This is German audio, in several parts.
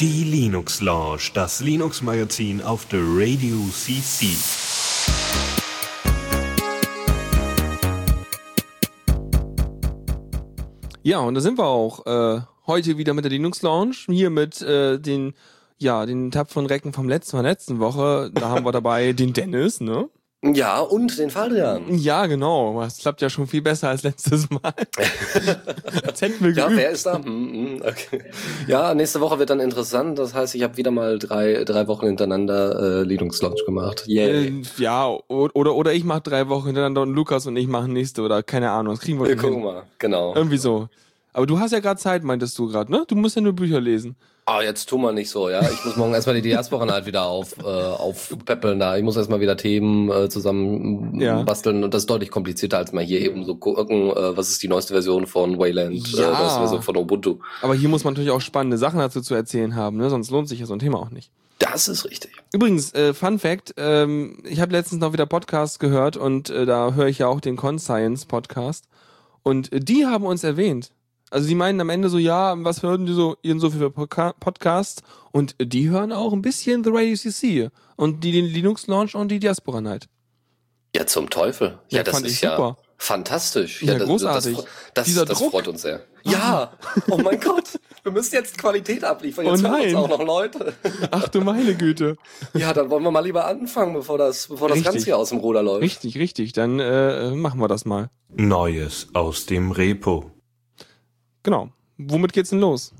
Die Linux Lounge, das Linux Magazin auf der Radio CC. Ja, und da sind wir auch äh, heute wieder mit der Linux Lounge, hier mit äh, den ja, den tapferen Recken vom letzten von letzten Woche. Da haben wir dabei den Dennis, ne? Ja, und den Fadrian. Ja, genau. Das klappt ja schon viel besser als letztes Mal. das hätten wir ja, wer ist da? Hm, hm, okay. Ja, nächste Woche wird dann interessant. Das heißt, ich habe wieder mal drei, drei Wochen hintereinander äh, Linux Launch gemacht. Yay. Äh, ja, oder, oder ich mache drei Wochen hintereinander und Lukas und ich machen nächste oder keine Ahnung. Das kriegen wir, wir gucken mal, genau. Irgendwie so. Aber du hast ja gerade Zeit, meintest du gerade, ne? Du musst ja nur Bücher lesen. Ah, jetzt tu mal nicht so, ja. Ich muss morgen erstmal die Diasporen halt wieder auf, äh, aufpeppeln da. Ich muss erstmal wieder Themen äh, zusammen ja. basteln und das ist deutlich komplizierter, als mal hier eben so gucken, äh, was ist die neueste Version von Wayland, ja. äh, neueste Version von Ubuntu. Aber hier muss man natürlich auch spannende Sachen dazu zu erzählen haben, ne? Sonst lohnt sich ja so ein Thema auch nicht. Das ist richtig. Übrigens, äh, Fun Fact, ähm, ich habe letztens noch wieder Podcasts gehört und äh, da höre ich ja auch den Conscience Podcast. Und äh, die haben uns erwähnt. Also die meinen am Ende so, ja, was hören die so, ihren so für Podcasts? Und die hören auch ein bisschen The Radio CC und die den Linux Launch und die Diaspora Night. Ja, zum Teufel. Ja, ja das ist ja super. fantastisch. Ja, ja das, großartig. Das, das, Dieser das Druck. freut uns sehr. Ja, oh mein Gott, wir müssen jetzt Qualität abliefern. Jetzt oh nein. uns auch noch Leute. Ach du meine Güte. Ja, dann wollen wir mal lieber anfangen, bevor das, bevor das Ganze hier aus dem Ruder läuft. Richtig, richtig. Dann äh, machen wir das mal. Neues aus dem Repo. Genau. Womit geht's denn los?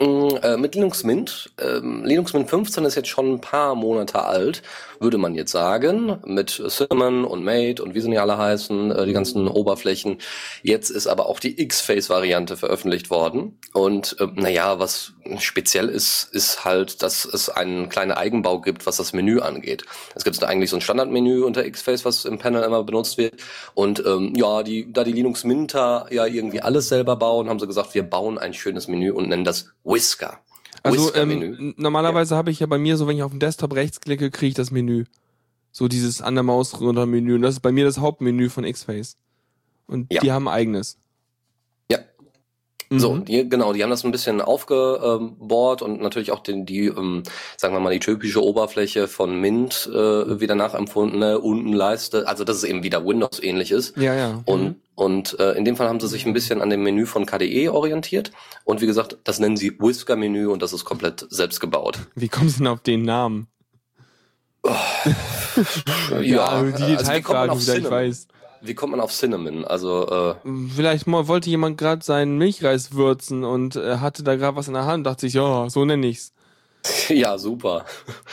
Mm, äh, mit Linux Mint. Ähm, Linux Mint 15 ist jetzt schon ein paar Monate alt, würde man jetzt sagen, mit Cinnamon und Mate und wie sie alle heißen, äh, die ganzen Oberflächen. Jetzt ist aber auch die X-Face-Variante veröffentlicht worden. Und äh, naja, was speziell ist, ist halt, dass es einen kleinen Eigenbau gibt, was das Menü angeht. Es gibt eigentlich so ein Standardmenü unter X-Face, was im Panel immer benutzt wird. Und ähm, ja, die, da die Linux Minter ja irgendwie alles selber bauen, haben sie gesagt, wir bauen ein schönes Menü und nennen das Whisker. Also ähm, normalerweise ja. habe ich ja bei mir so, wenn ich auf den Desktop rechts klicke, kriege ich das Menü. So dieses an der Maus runter Menü. Und das ist bei mir das Hauptmenü von X-Face. Und ja. die haben eigenes. Mhm. So, die, genau, die haben das ein bisschen aufgebohrt und natürlich auch den, die, ähm, sagen wir mal, die typische Oberfläche von Mint äh, wieder nachempfunden, ne? unten Leiste, also dass es eben wieder Windows ähnlich ist. Ja, ja. Und mhm. Und äh, in dem Fall haben sie sich ein bisschen an dem Menü von KDE orientiert. Und wie gesagt, das nennen sie Whisker-Menü und das ist komplett selbst gebaut. Wie kommen sie denn auf den Namen? Oh, ja, ja, die Detailfragen also wieder, ich weiß. Wie kommt man auf Cinnamon? Also äh vielleicht mal wollte jemand gerade seinen Milchreis würzen und äh, hatte da gerade was in der Hand, dachte sich, ja, so nenne ich's. Ja, super.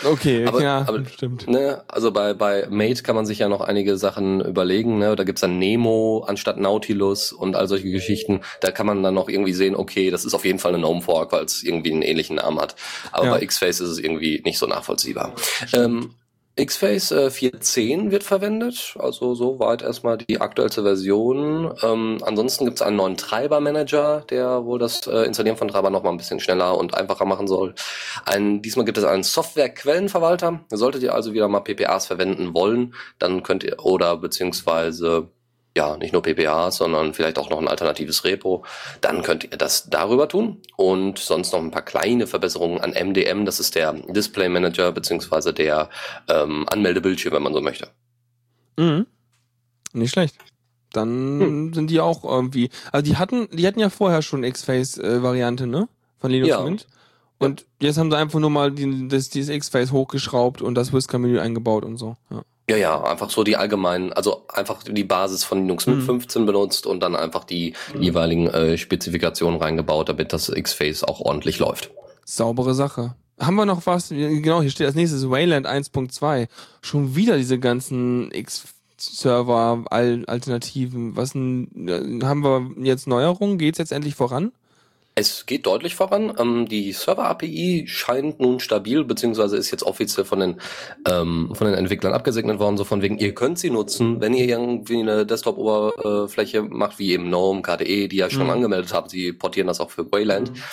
Okay, aber, ja, aber, stimmt. Ne, also bei, bei Mate kann man sich ja noch einige Sachen überlegen. Ne? Da gibt's dann Nemo anstatt Nautilus und all solche Geschichten. Da kann man dann noch irgendwie sehen, okay, das ist auf jeden Fall ein Gnome Fork, weil es irgendwie einen ähnlichen Namen hat. Aber ja. bei X-Face ist es irgendwie nicht so nachvollziehbar. Ähm, X-Face äh, 4.10 wird verwendet, also soweit erstmal die aktuellste Version. Ähm, ansonsten gibt es einen neuen Treiber-Manager, der wohl das äh, Installieren von Treiber noch mal ein bisschen schneller und einfacher machen soll. Ein, diesmal gibt es einen Software-Quellenverwalter. Solltet ihr also wieder mal PPAs verwenden wollen, dann könnt ihr oder beziehungsweise ja, nicht nur PPA, sondern vielleicht auch noch ein alternatives Repo, dann könnt ihr das darüber tun und sonst noch ein paar kleine Verbesserungen an MDM, das ist der Display Manager beziehungsweise der ähm, Anmeldebildschirm, wenn man so möchte. Mhm. Nicht schlecht. Dann hm. sind die auch irgendwie, also die hatten, die hatten ja vorher schon X-Face-Variante, ne? Von Linux ja. Mint. Und ja. jetzt haben sie einfach nur mal die, das, dieses X-Face hochgeschraubt und das Whisker-Menü eingebaut und so. Ja. Ja, ja, einfach so die allgemeinen, also einfach die Basis von Linux Mint mhm. 15 benutzt und dann einfach die mhm. jeweiligen äh, Spezifikationen reingebaut, damit das X-Face auch ordentlich läuft. Saubere Sache. Haben wir noch was? Genau, hier steht als nächstes Wayland 1.2. Schon wieder diese ganzen X-Server-Alternativen. Was denn, äh, haben wir jetzt Neuerungen? Geht's jetzt endlich voran? Es geht deutlich voran. Ähm, die Server-API scheint nun stabil, beziehungsweise ist jetzt offiziell von den, ähm, von den Entwicklern abgesegnet worden, so von wegen, ihr könnt sie nutzen, wenn ihr irgendwie eine Desktop-Oberfläche macht, wie eben GNOME, KDE, die ja schon mhm. angemeldet haben, sie portieren das auch für Wayland. Mhm.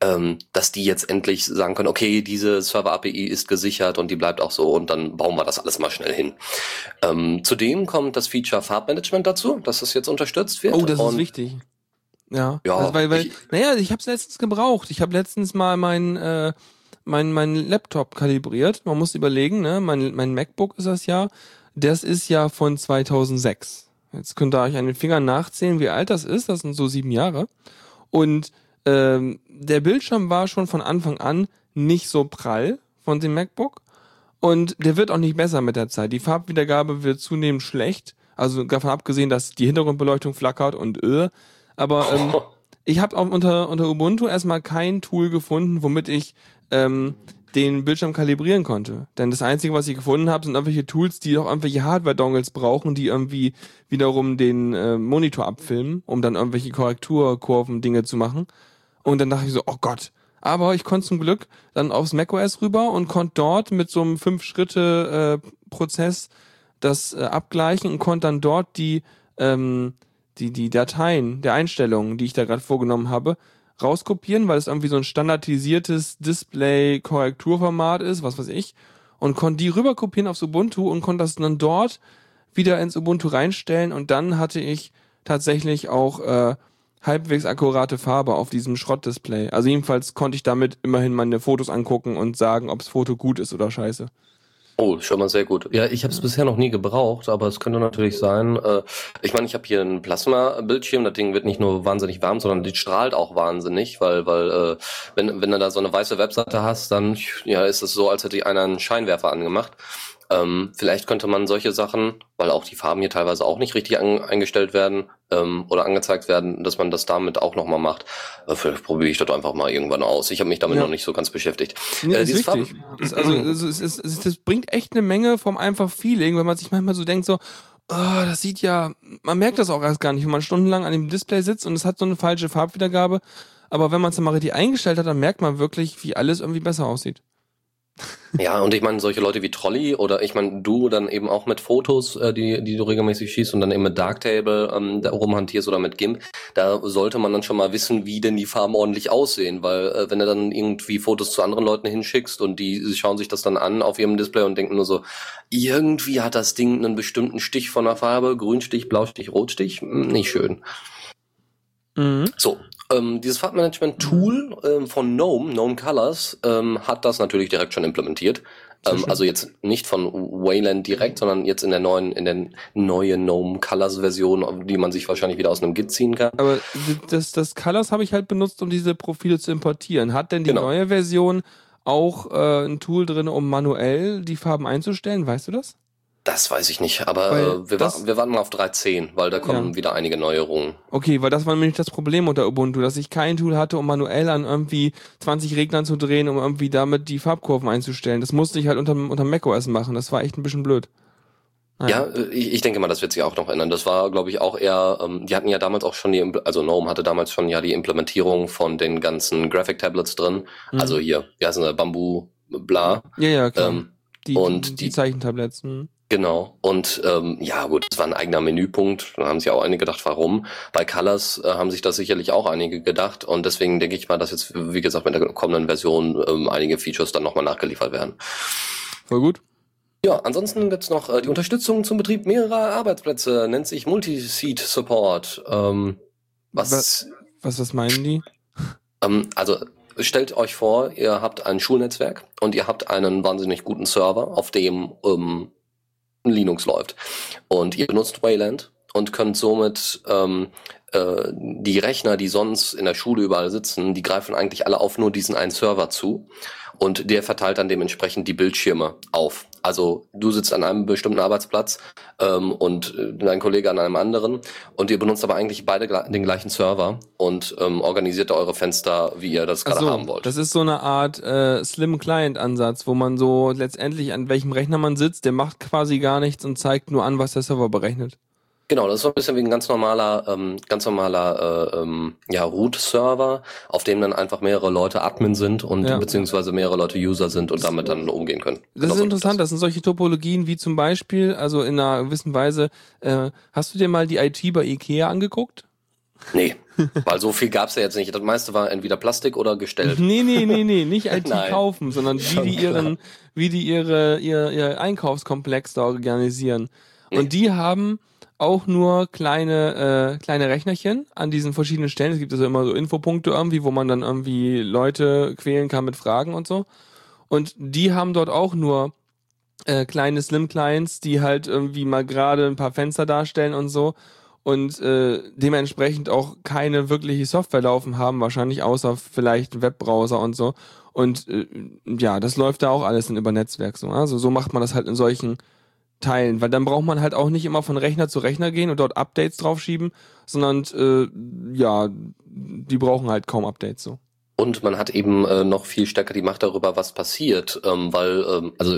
Ähm, dass die jetzt endlich sagen können, okay, diese Server-API ist gesichert und die bleibt auch so und dann bauen wir das alles mal schnell hin. Ähm, zudem kommt das Feature Farbmanagement dazu, dass das jetzt unterstützt wird. Oh, das ist wichtig. Ja, Ja, also weil, weil, ich- naja, ich habe es letztens gebraucht. Ich habe letztens mal mein, äh, mein, mein Laptop kalibriert. Man muss überlegen, ne, mein, mein MacBook ist das ja. Das ist ja von 2006. Jetzt könnt ihr euch an den Fingern nachzählen, wie alt das ist. Das sind so sieben Jahre. Und ähm, der Bildschirm war schon von Anfang an nicht so prall von dem MacBook. Und der wird auch nicht besser mit der Zeit. Die Farbwiedergabe wird zunehmend schlecht. Also davon abgesehen, dass die Hintergrundbeleuchtung flackert und äh. Aber ähm, ich habe auch unter, unter Ubuntu erstmal kein Tool gefunden, womit ich ähm, den Bildschirm kalibrieren konnte. Denn das Einzige, was ich gefunden habe, sind irgendwelche Tools, die auch irgendwelche Hardware-Dongles brauchen, die irgendwie wiederum den äh, Monitor abfilmen, um dann irgendwelche Korrekturkurven, Dinge zu machen. Und dann dachte ich so, oh Gott. Aber ich konnte zum Glück dann aufs macOS rüber und konnte dort mit so einem Fünf-Schritte-Prozess das äh, abgleichen und konnte dann dort die, ähm, die, die Dateien der Einstellungen, die ich da gerade vorgenommen habe, rauskopieren, weil es irgendwie so ein standardisiertes Display-Korrekturformat ist, was weiß ich, und konnte die rüberkopieren aufs Ubuntu und konnte das dann dort wieder ins Ubuntu reinstellen und dann hatte ich tatsächlich auch äh, halbwegs akkurate Farbe auf diesem Schrottdisplay. Also jedenfalls konnte ich damit immerhin meine Fotos angucken und sagen, ob das Foto gut ist oder scheiße. Oh, schon mal sehr gut. Ja, ich habe es bisher noch nie gebraucht, aber es könnte natürlich sein. Äh, ich meine, ich habe hier einen Plasma-Bildschirm. Das Ding wird nicht nur wahnsinnig warm, sondern die strahlt auch wahnsinnig, weil, weil äh, wenn, wenn du da so eine weiße Webseite hast, dann ja, ist es so, als hätte einer einen Scheinwerfer angemacht. Ähm, vielleicht könnte man solche Sachen, weil auch die Farben hier teilweise auch nicht richtig an, eingestellt werden ähm, oder angezeigt werden, dass man das damit auch nochmal macht. Äh, vielleicht probiere ich das einfach mal irgendwann aus. Ich habe mich damit Ja. noch nicht so ganz beschäftigt. Nee, Äh, ist wichtig. Also, also es, es, das bringt echt eine Menge vom einfach Feeling, wenn man sich manchmal so denkt, so, oh, das sieht ja, man merkt das auch erst gar nicht, wenn man stundenlang an dem Display sitzt und es hat so eine falsche Farbwiedergabe. Aber wenn man es dann mal richtig eingestellt hat, dann merkt man wirklich, wie alles irgendwie besser aussieht. Ja, und ich meine, solche Leute wie Trolley oder ich meine, du dann eben auch mit Fotos, äh, die, die du regelmäßig schießt und dann eben mit Darktable ähm, da rumhantierst oder mit GIMP, da sollte man dann schon mal wissen, wie denn die Farben ordentlich aussehen, weil äh, wenn du dann irgendwie Fotos zu anderen Leuten hinschickst und die schauen sich das dann an auf ihrem Display und denken nur so, irgendwie hat das Ding einen bestimmten Stich von der Farbe, Grünstich, Blaustich, Rotstich, hm, nicht schön. Mhm. So, ähm, dieses Farbmanagement-Tool ähm, von GNOME, GNOME Colors, ähm, hat das natürlich direkt schon implementiert. Ähm, also jetzt nicht von Wayland direkt, sondern jetzt in der neuen, in der neuen GNOME Colors Version, die man sich wahrscheinlich wieder aus einem Git ziehen kann. Aber das, das Colors habe ich halt benutzt, um diese Profile zu importieren. Hat denn die Genau. neue Version auch äh, ein Tool drin, um manuell die Farben einzustellen? Weißt du das? Das weiß ich nicht, aber äh, wir, das- wa wir warten mal auf 3.10, weil da kommen Ja. wieder einige Neuerungen. Okay, weil das war nämlich das Problem unter Ubuntu, dass ich kein Tool hatte, um manuell an irgendwie 20 Reglern zu drehen, um irgendwie damit die Farbkurven einzustellen. Das musste ich halt unter, unter macOS machen. Das war echt ein bisschen blöd. Ja, äh, ich, ich denke mal, das wird sich auch noch ändern. Das war, glaube ich, auch eher, ähm, die hatten ja damals auch schon die, also GNOME hatte damals schon ja die Implementierung von den ganzen Graphic Tablets drin. Mhm. Also hier, wie heißt denn Bamboo, bla. Ja, ja, klar. Ähm, die, und die, die- die Zeichentabletts. Hm. Genau. Und ähm, ja, gut, das war ein eigener Menüpunkt. Da haben sich auch einige gedacht, warum. Bei Colors äh, haben sich das sicherlich auch einige gedacht. Und deswegen denke ich mal, dass jetzt, wie gesagt, mit der kommenden Version ähm, einige Features dann nochmal nachgeliefert werden. Voll gut. Ja, ansonsten gibt's noch äh, die Unterstützung zum Betrieb mehrerer Arbeitsplätze, nennt sich Multi-Seat Support. Ähm, was, Was, was meinen die? ähm, also stellt euch vor, ihr habt ein Schulnetzwerk und ihr habt einen wahnsinnig guten Server, auf dem ähm, Linux läuft. Und ihr benutzt Wayland und könnt somit ähm, äh, die Rechner, die sonst in der Schule überall sitzen, die greifen eigentlich alle auf nur diesen einen Server zu. Und der verteilt dann dementsprechend die Bildschirme auf. Also du sitzt an einem bestimmten Arbeitsplatz ähm, und äh, dein Kollege an einem anderen und ihr benutzt aber eigentlich beide den gleichen Server und ähm, organisiert da eure Fenster, wie ihr das gerade so, haben wollt. das ist so eine Art äh, Slim Client Ansatz, wo man so letztendlich an welchem Rechner man sitzt, der macht quasi gar nichts und zeigt nur an, was der Server berechnet. Genau, das ist so ein bisschen wie ein ganz normaler, ähm, ganz normaler äh, ähm, ja, Root-Server, auf dem dann einfach mehrere Leute Admin sind und Ja. beziehungsweise mehrere Leute User sind und damit dann umgehen können. Das Genau ist interessant, das sind solche Topologien wie zum Beispiel, also in einer gewissen Weise, äh, hast du dir mal die IT bei Ikea angeguckt? Nee, weil so viel gab's ja jetzt nicht. Das meiste war entweder Plastik oder gestellt. Nee, nee, nee, nee, nicht IT kaufen, sondern wie die ihren, wie die ihre, ihr, ihr Einkaufskomplex da organisieren. Nee. Und die haben auch nur kleine, äh, kleine Rechnerchen an diesen verschiedenen Stellen. Es gibt also immer so Infopunkte irgendwie, wo man dann irgendwie Leute quälen kann mit Fragen und so. Und die haben dort auch nur äh, kleine Slim-Clients, die halt irgendwie mal gerade ein paar Fenster darstellen und so. Und äh, dementsprechend auch keine wirkliche Software laufen haben, wahrscheinlich außer vielleicht Webbrowser und so. Und äh, ja, das läuft da auch alles in über Netzwerk so. Also so macht man das halt in solchen teilen, weil dann braucht man halt auch nicht immer von Rechner zu Rechner gehen und dort Updates draufschieben, sondern äh, ja, die brauchen halt kaum Updates so. Und man hat eben äh, noch viel stärker die Macht darüber, was passiert, ähm, weil, ähm, also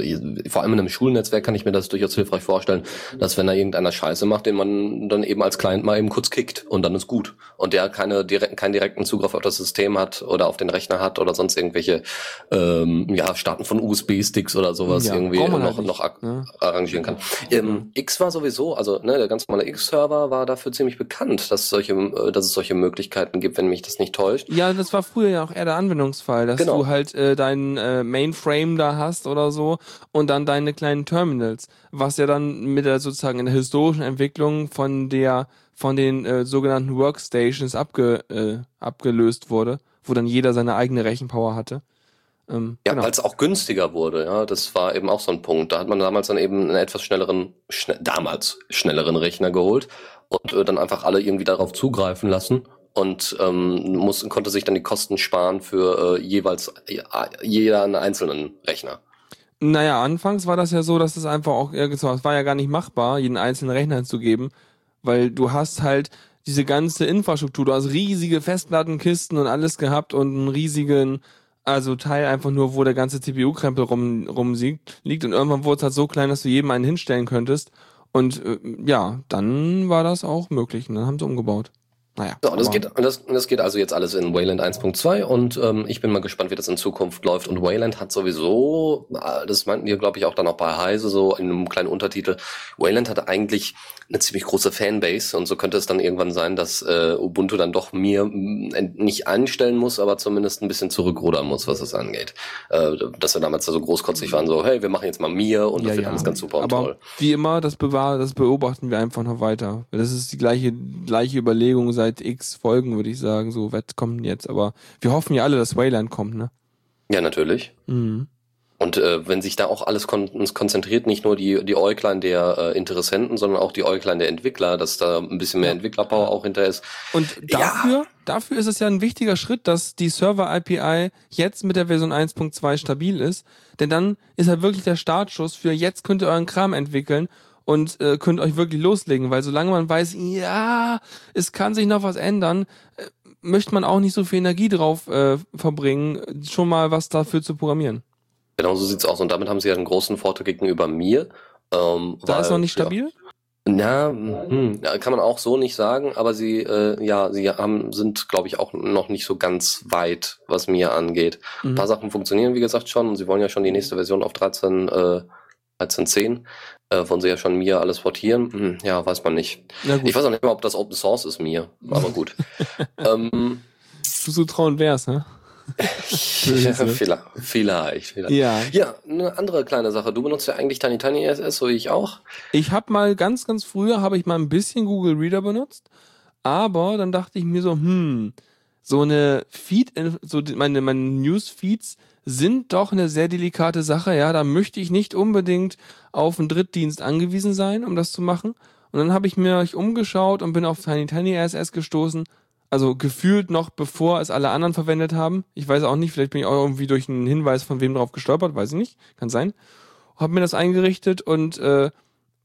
vor allem in einem Schulnetzwerk kann ich mir das durchaus hilfreich vorstellen, dass wenn da irgendeiner Scheiße macht, den man dann eben als Client mal eben kurz kickt und dann ist gut. Und der keine direkten, keinen direkten Zugriff auf das System hat oder auf den Rechner hat oder sonst irgendwelche ähm, ja, Starten von USB-Sticks oder sowas Ja, irgendwie noch, halt noch ak- ne? arrangieren kann. Ähm, X war sowieso, also ne, der ganz normale X-Server war dafür ziemlich bekannt, dass solche, äh, dass es solche Möglichkeiten gibt, wenn mich das nicht täuscht. Ja, das war früher ja auch eher der Anwendungsfall, dass Genau. du halt äh, deinen äh, Mainframe da hast oder so und dann deine kleinen Terminals, was ja dann mit der sozusagen in der historischen Entwicklung von der von den äh, sogenannten Workstations abge, äh, abgelöst wurde, wo dann jeder seine eigene Rechenpower hatte. Ähm, Ja, genau. weil es auch günstiger wurde, ja, das war eben auch so ein Punkt. Da hat man damals dann eben einen etwas schnelleren, schne damals schnelleren Rechner geholt und äh, dann einfach alle irgendwie darauf zugreifen lassen und ähm, muss, konnte sich dann die Kosten sparen für äh, jeweils äh, jeder einen einzelnen Rechner. Naja, anfangs war das ja so, dass es einfach auch, es war ja gar nicht machbar, jeden einzelnen Rechner zu geben, weil du hast halt diese ganze Infrastruktur, du hast riesige Festplattenkisten und alles gehabt und einen riesigen, also Teil einfach nur, wo der ganze CPU-Krempel rum, rumsiegt, liegt und irgendwann wurde es halt so klein, dass du jedem einen hinstellen könntest und äh, ja, dann war das auch möglich und dann haben sie umgebaut. Naja. So, und das geht, und das, und das geht also jetzt alles in Wayland 1.2 und ähm, ich bin mal gespannt, wie das in Zukunft läuft. Und Wayland hat sowieso, äh, das meinten wir, glaube ich, auch dann auch bei Heise so in einem kleinen Untertitel, Wayland hatte eigentlich eine ziemlich große Fanbase und so könnte es dann irgendwann sein, dass äh, Ubuntu dann doch mir mm, nicht einstellen muss, aber zumindest ein bisschen zurückrudern muss, was das angeht. Äh, dass wir damals da so großkotzig waren, so, hey, wir machen jetzt mal mir und das wird alles ganz super und Aber toll. wie immer, das, bewahr, das beobachten wir einfach noch weiter. Das ist die gleiche, gleiche Überlegung seit x Folgen, würde ich sagen. So, was kommt denn jetzt? Aber wir hoffen ja alle, dass Wayland kommt, ne? Ja, natürlich. Mhm. Und äh, wenn sich da auch alles kon konzentriert, nicht nur die, die Äuglein der äh, Interessenten, sondern auch die Äuglein der Entwickler, dass da ein bisschen mehr Entwicklerpower auch hinter ist. Und Ja. dafür, dafür ist es ja ein wichtiger Schritt, dass die Server-API jetzt mit der Version 1.2 stabil ist. Denn dann ist halt wirklich der Startschuss für jetzt könnt ihr euren Kram entwickeln und äh, könnt euch wirklich loslegen. Weil solange man weiß, ja, es kann sich noch was ändern, äh, möchte man auch nicht so viel Energie drauf äh, verbringen, schon mal was dafür zu programmieren. Genau so sieht's aus. Und damit haben sie ja einen großen Vorteil gegenüber mir. Ähm, Da weil- ist noch nicht stabil? Ja, hm, ja, kann man auch so nicht sagen, aber sie, äh, ja, sie haben, sind, glaube ich, auch noch nicht so ganz weit, was mir angeht. Ein Mhm. paar Sachen funktionieren, wie gesagt, schon, und sie wollen ja schon die nächste Version auf 13, äh, 13.10, äh, wollen sie ja schon mir alles portieren. Hm, ja, weiß man nicht. Ich weiß auch nicht mal, ob das Open Source ist, mir, aber gut. ähm, du so trauen wär's, ne? ja, vielleicht, vielleicht, vielleicht. Ja. Ja, eine andere kleine Sache. Du benutzt ja eigentlich Tiny Tiny SS, so wie ich auch. Ich habe mal ganz, ganz früher habe ich mal ein bisschen Google Reader benutzt, aber dann dachte ich mir so, hm, so eine Feed, so meine, meine Newsfeeds sind doch eine sehr delikate Sache, ja, da möchte ich nicht unbedingt auf einen Drittdienst angewiesen sein, um das zu machen. Und dann habe ich mir mich umgeschaut und bin auf Tiny Tiny RSS gestoßen. Also gefühlt noch bevor es alle anderen verwendet haben. Ich weiß auch nicht, vielleicht bin ich auch irgendwie durch einen Hinweis von wem drauf gestolpert, weiß ich nicht. Kann sein. Hab mir das eingerichtet und äh,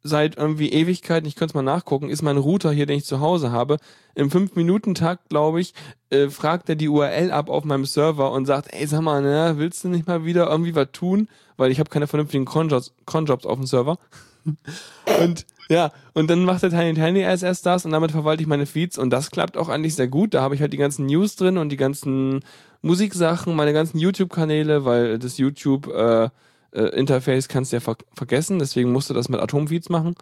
seit irgendwie Ewigkeiten, ich könnte es mal nachgucken, ist mein Router hier, den ich zu Hause habe, im 5-Minuten-Takt, glaube ich, äh, fragt er die URL ab auf meinem Server und sagt, ey, sag mal, ne, willst du nicht mal wieder irgendwie was tun? Weil ich habe keine vernünftigen Cronjobs, Cronjobs auf dem Server. und ja, und dann macht der Tiny Tiny RSS das und damit verwalte ich meine Feeds und das klappt auch eigentlich sehr gut. Da habe ich halt die ganzen News drin und die ganzen Musiksachen, meine ganzen YouTube-Kanäle, weil das YouTube äh, äh, Interface kannst du ja ver vergessen, deswegen musst du das mit Atomfeeds machen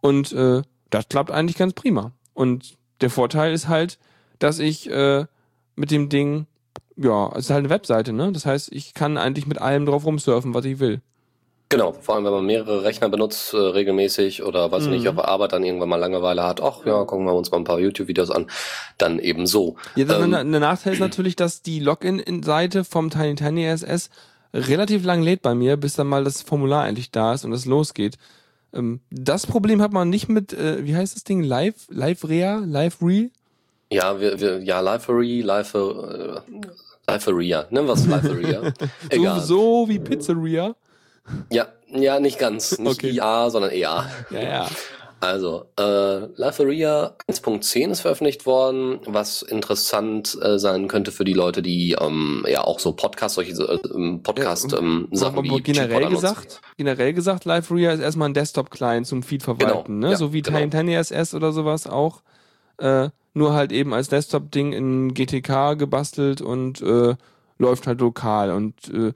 und äh, das klappt eigentlich ganz prima. Und der Vorteil ist halt, dass ich äh, mit dem Ding, ja, es ist halt eine Webseite, ne? Das heißt, ich kann eigentlich mit allem drauf rumsurfen, was ich will. Genau, vor allem wenn man mehrere Rechner benutzt, äh, regelmäßig oder weiß Mhm. nicht, auf der Arbeit dann irgendwann mal Langeweile hat, ach ja, gucken wir uns mal ein paar YouTube-Videos an, dann eben so. Ja, das Ähm, der Nachteil ist natürlich, dass die Login-Seite vom Tiny Tiny SS relativ lang lädt bei mir, bis dann mal das Formular endlich da ist und es losgeht. Ähm, das Problem hat man nicht mit, äh, wie heißt das Ding? Live, Live Rea, Live Re? Ja, wir, wir, ja, Lifery, Lifer, äh, Liferia, nennen wir es Liferia. Egal. So, so wie Pizzeria. Ja, ja, nicht ganz. Nicht Okay. IA, sondern EA. Ja, ja. Also, äh, Liferia 1.10 ist veröffentlicht worden, was interessant äh, sein könnte für die Leute, die ähm, ja auch so Podcast, solche äh, ähm, Podcast ähm, Sachen Aber wie generell Chipoda nutzen. gesagt, generell gesagt, Live Rea ist erstmal ein Desktop-Client zum Feed verwalten, Genau, ne? ja, so wie genau. Tiny Tiny SS oder sowas auch. Äh, nur halt eben als Desktop-Ding in GTK gebastelt und äh, läuft halt lokal. Und äh,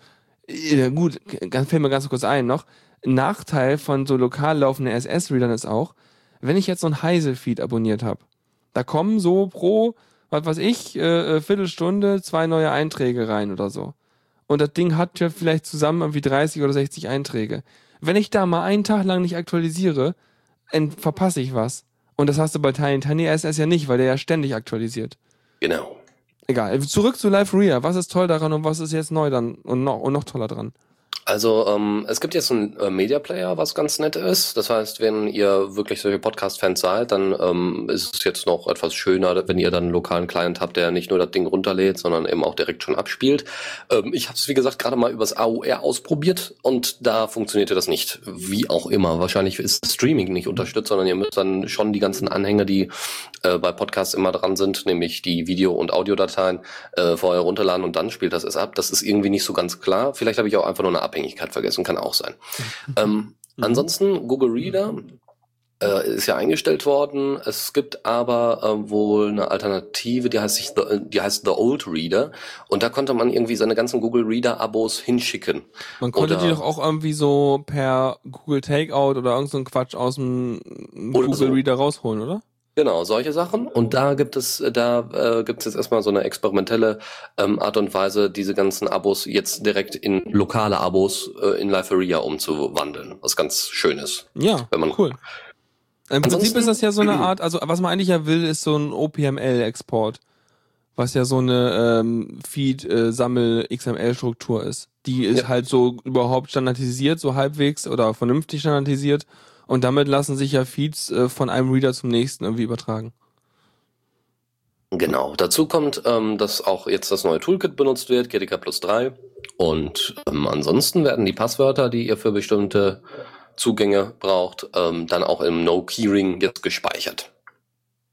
ja, gut, fällt mir ganz kurz ein noch. Nachteil von so lokal laufenden SS-Readern ist auch, wenn ich jetzt so ein Heise-Feed abonniert habe, da kommen so pro, was weiß ich, äh, äh, Viertelstunde zwei neue Einträge rein oder so. Und das Ding hat ja vielleicht zusammen irgendwie 30 oder 60 Einträge. Wenn ich da mal einen Tag lang nicht aktualisiere, verpasse ich was. Und das hast du bei Tiny Tiny SS ja nicht, weil der ja ständig aktualisiert. Genau. Egal. Zurück zu Live Rea. Was ist toll daran und was ist jetzt neu dann und noch, und noch toller dran? Also ähm, es gibt jetzt einen äh, Media Player, was ganz nett ist. Das heißt, wenn ihr wirklich solche Podcast-Fans seid, dann ähm, ist es jetzt noch etwas schöner, wenn ihr dann einen lokalen Client habt, der nicht nur das Ding runterlädt, sondern eben auch direkt schon abspielt. Ähm, ich habe es wie gesagt gerade mal übers AOR ausprobiert und da funktionierte das nicht. Wie auch immer. Wahrscheinlich ist Streaming nicht unterstützt, sondern ihr müsst dann schon die ganzen Anhänge, die äh, bei Podcasts immer dran sind, nämlich die Video- und Audiodateien, äh, vorher runterladen und dann spielt das erst ab. Das ist irgendwie nicht so ganz klar. Vielleicht habe ich auch einfach nur eine Abhängigkeit vergessen, kann auch sein. ähm, ansonsten, Google Reader äh, ist ja eingestellt worden. Es gibt aber äh, wohl eine Alternative, die heißt, sich the, die heißt The Old Reader. Und da konnte man irgendwie seine ganzen Google Reader-Abos hinschicken. Man konnte Oder- die doch auch irgendwie so per Google Takeout oder irgend so ein Quatsch aus dem Google so. Reader rausholen, oder? Genau, solche Sachen. Und da gibt es, da äh, gibt es jetzt erstmal so eine experimentelle ähm, Art und Weise, diese ganzen Abos jetzt direkt in lokale Abos äh, in Liferia umzuwandeln. Was ganz schön ist. Ja, Wenn man- cool. Im Prinzip Ansonsten- ist das ja so eine Art, also was man eigentlich ja will, ist so ein OPML-Export, was ja so eine ähm, Feed-Sammel-XML-Struktur ist. Die ist Ja. halt so überhaupt standardisiert, so halbwegs oder vernünftig standardisiert und damit lassen sich ja Feeds äh, von einem Reader zum nächsten irgendwie übertragen. Genau. Dazu kommt, ähm, dass auch jetzt das neue Toolkit benutzt wird, GTK plus 3. Und ähm, ansonsten werden die Passwörter, die ihr für bestimmte Zugänge braucht, ähm, dann auch im No-Keyring jetzt gespeichert.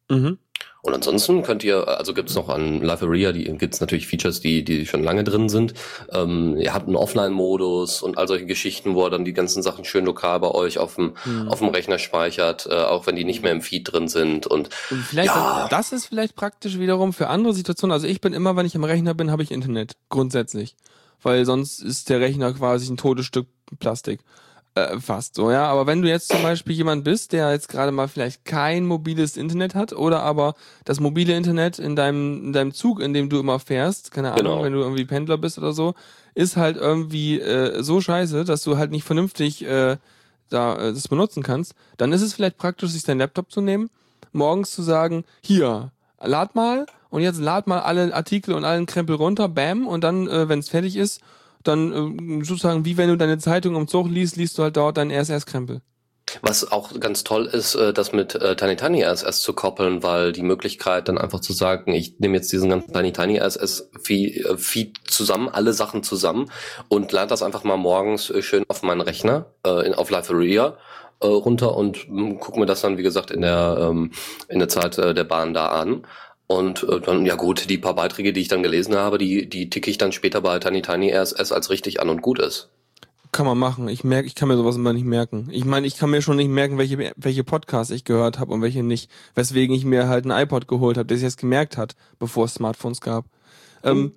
Mhm. Und ansonsten könnt ihr, also gibt es noch an Liferia, die gibt es natürlich Features, die, die schon lange drin sind. Ähm, ihr habt einen Offline-Modus und all solche Geschichten, wo er dann die ganzen Sachen schön lokal bei euch auf dem, Mhm. auf dem Rechner speichert, äh, auch wenn die nicht mehr im Feed drin sind. Und Und vielleicht, Ja. das ist vielleicht praktisch wiederum für andere Situationen. Also ich bin immer, wenn ich am Rechner bin, habe ich Internet. Grundsätzlich. Weil sonst ist der Rechner quasi ein totes Stück Plastik. Äh, fast so, ja. Aber wenn du jetzt zum Beispiel jemand bist, der jetzt gerade mal vielleicht kein mobiles Internet hat oder aber das mobile Internet in deinem, in deinem Zug, in dem du immer fährst, keine Ahnung, Genau. wenn du irgendwie Pendler bist oder so, ist halt irgendwie äh, so scheiße, dass du halt nicht vernünftig äh, da äh, das benutzen kannst, dann ist es vielleicht praktisch, sich deinen Laptop zu nehmen, morgens zu sagen, hier, lad mal und jetzt lad mal alle Artikel und allen Krempel runter, bam, und dann, äh, wenn es fertig ist, dann äh, sozusagen, wie wenn du deine Zeitung im Zug liest, liest du halt dort deinen RSS-Krempel. was auch ganz toll ist, äh, das mit äh, Tiny Tiny RSS zu koppeln, weil die Möglichkeit dann einfach zu sagen, ich nehme jetzt diesen ganzen Tiny Tiny RSS Feed, äh, Feed zusammen, alle Sachen zusammen und lade das einfach mal morgens schön auf meinen Rechner, auf äh, runter und mh, guck mir das dann, wie gesagt, in der, ähm, in der Zeit der Bahn da an. Und äh, dann, ja gut, die paar Beiträge, die ich dann gelesen habe, die, die ticke ich dann später bei Tiny Tiny RSS als richtig an und gut ist. Kann man machen. Ich merke, ich kann mir sowas immer nicht merken. Ich meine, ich kann mir schon nicht merken, welche, welche Podcasts ich gehört habe und welche nicht. Weswegen ich mir halt ein iPod geholt habe, der sich jetzt gemerkt hat, bevor es Smartphones gab. Ähm,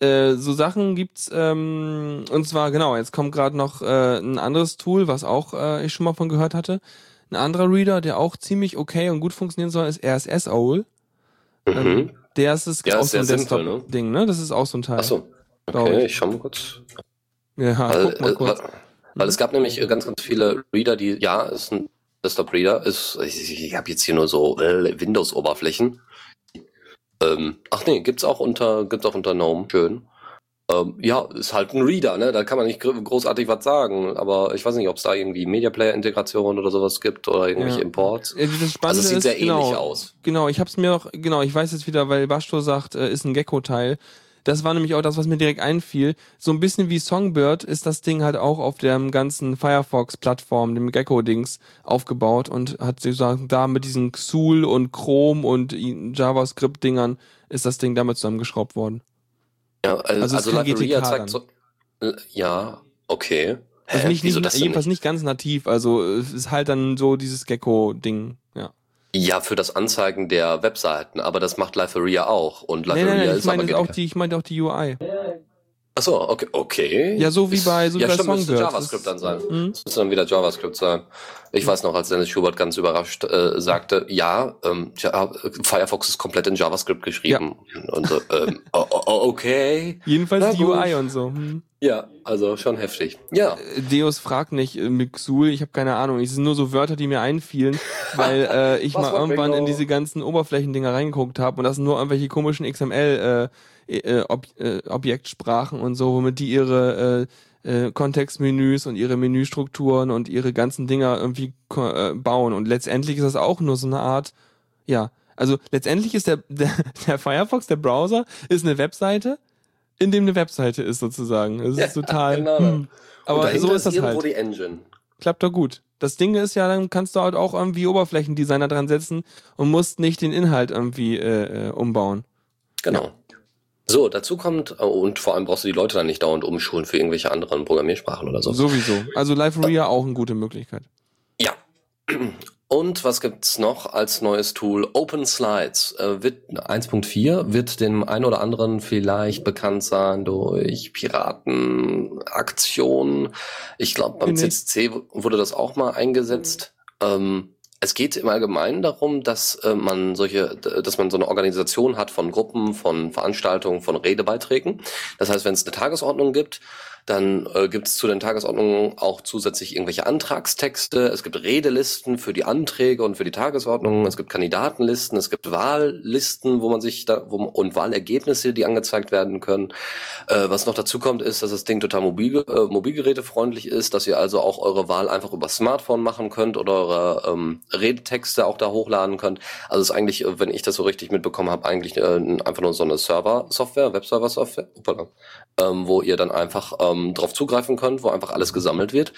äh, so Sachen gibt's, ähm, und zwar, genau, jetzt kommt gerade noch äh, ein anderes Tool, was auch äh, ich schon mal von gehört hatte. Ein anderer Reader, der auch ziemlich okay und gut funktionieren soll, ist RSS Owl. Mhm. Ähm, Der ist, ist Ja, auch ist so ein Desktop-Ding, ne? Das ist auch so ein Teil. Ach so. glaub Okay, ich. ich schau mal kurz. Ja, Weil, guck mal äh, kurz. wa- Weil es gab nämlich äh, ganz, ganz viele Reader, die, ja, ist ein Desktop-Reader, ist, ich, ich habe jetzt hier nur so äh, Windows-Oberflächen. Ähm, ach nee, gibt's auch unter, gibt's auch unter GNOME, schön. Ähm, ja, ist halt ein Reader, ne? Da kann man nicht großartig was sagen. Aber ich weiß nicht, ob es da irgendwie Media Player-Integration oder sowas gibt oder irgendwelche ja. Imports. Ja, das Spannende also es sieht ist, sehr genau, ähnlich aus. Genau, ich hab's mir auch, genau, ich weiß jetzt wieder, weil Bashto sagt, äh, ist ein Gecko-Teil. Das war nämlich auch das, was mir direkt einfiel. So ein bisschen wie Songbird ist das Ding halt auch auf der ganzen Firefox-Plattform, dem Gecko-Dings, aufgebaut und hat sozusagen da mit diesen Xul und Chrome und JavaScript-Dingern ist das Ding damit zusammengeschraubt worden. Ja, also, also, also Library zeigt so, ja, okay. Also nicht, nicht, jedenfalls nicht ganz nativ, also es ist halt dann so dieses Gecko-Ding, ja. Ja, für das Anzeigen der Webseiten, aber das macht Liferia auch. Und Liferia nee, nee, nee, ich meine auch die, ich meine auch die UI. Ach so, okay, okay. Ja, so wie bei so ja, wie bei stimmt, müsste JavaScript dann sein. Mhm. Das müsste dann wieder JavaScript sein. Ich weiß noch, als Dennis Schubert ganz überrascht äh, sagte, ja, ähm, Firefox ist komplett in JavaScript geschrieben. Ja. Und so, ähm, oh, oh, okay. Jedenfalls Na, die gut. UI und so. Hm. Ja, also schon heftig. Ja. Äh, Deus fragt nicht äh, mit Xul, ich habe keine Ahnung. Es sind nur so Wörter, die mir einfielen, weil äh, ich mal irgendwann in diese ganzen Oberflächendinger reingeguckt habe und das sind nur irgendwelche komischen XML äh, äh, Ob äh, Objektsprachen und so, womit die ihre äh, äh, Kontextmenüs und ihre Menüstrukturen und ihre ganzen Dinger irgendwie äh, bauen. Und letztendlich ist das auch nur so eine Art, ja, also letztendlich ist der, der, der Firefox, der Browser, ist eine Webseite, in dem eine Webseite ist sozusagen. Das ja, ist total. Genau. Hm. Aber so ist das halt. Die Engine. Klappt doch gut. Das Ding ist ja, dann kannst du halt auch irgendwie Oberflächendesigner dran setzen und musst nicht den Inhalt irgendwie äh, äh, umbauen. Genau. Ja. So, dazu kommt, oh, und vor allem brauchst du die Leute dann nicht dauernd umschulen für irgendwelche anderen Programmiersprachen oder so. Sowieso. Also Live-Rea auch eine gute Möglichkeit. Ja. Und was gibt's noch als neues Tool? Open Slides äh, wird 1.4 wird dem einen oder anderen vielleicht bekannt sein durch Piratenaktionen. Ich glaube beim CCC wurde das auch mal eingesetzt. Ähm, es geht im Allgemeinen darum, dass äh, man solche, dass man so eine Organisation hat von Gruppen, von Veranstaltungen, von Redebeiträgen. Das heißt, wenn es eine Tagesordnung gibt, dann äh, gibt es zu den Tagesordnungen auch zusätzlich irgendwelche Antragstexte. Es gibt Redelisten für die Anträge und für die Tagesordnungen. Es gibt Kandidatenlisten. Es gibt Wahllisten, wo man sich da wo, und Wahlergebnisse, die angezeigt werden können. Äh, was noch dazu kommt, ist, dass das Ding total mobil, äh, mobilgerätefreundlich ist, dass ihr also auch eure Wahl einfach über Smartphone machen könnt oder eure ähm, Redetexte auch da hochladen könnt. Also ist eigentlich, wenn ich das so richtig mitbekommen habe, eigentlich äh, einfach nur so eine Server-Software, Webserver-Software, ähm, wo ihr dann einfach äh, ähm, drauf zugreifen könnt, wo einfach alles gesammelt wird.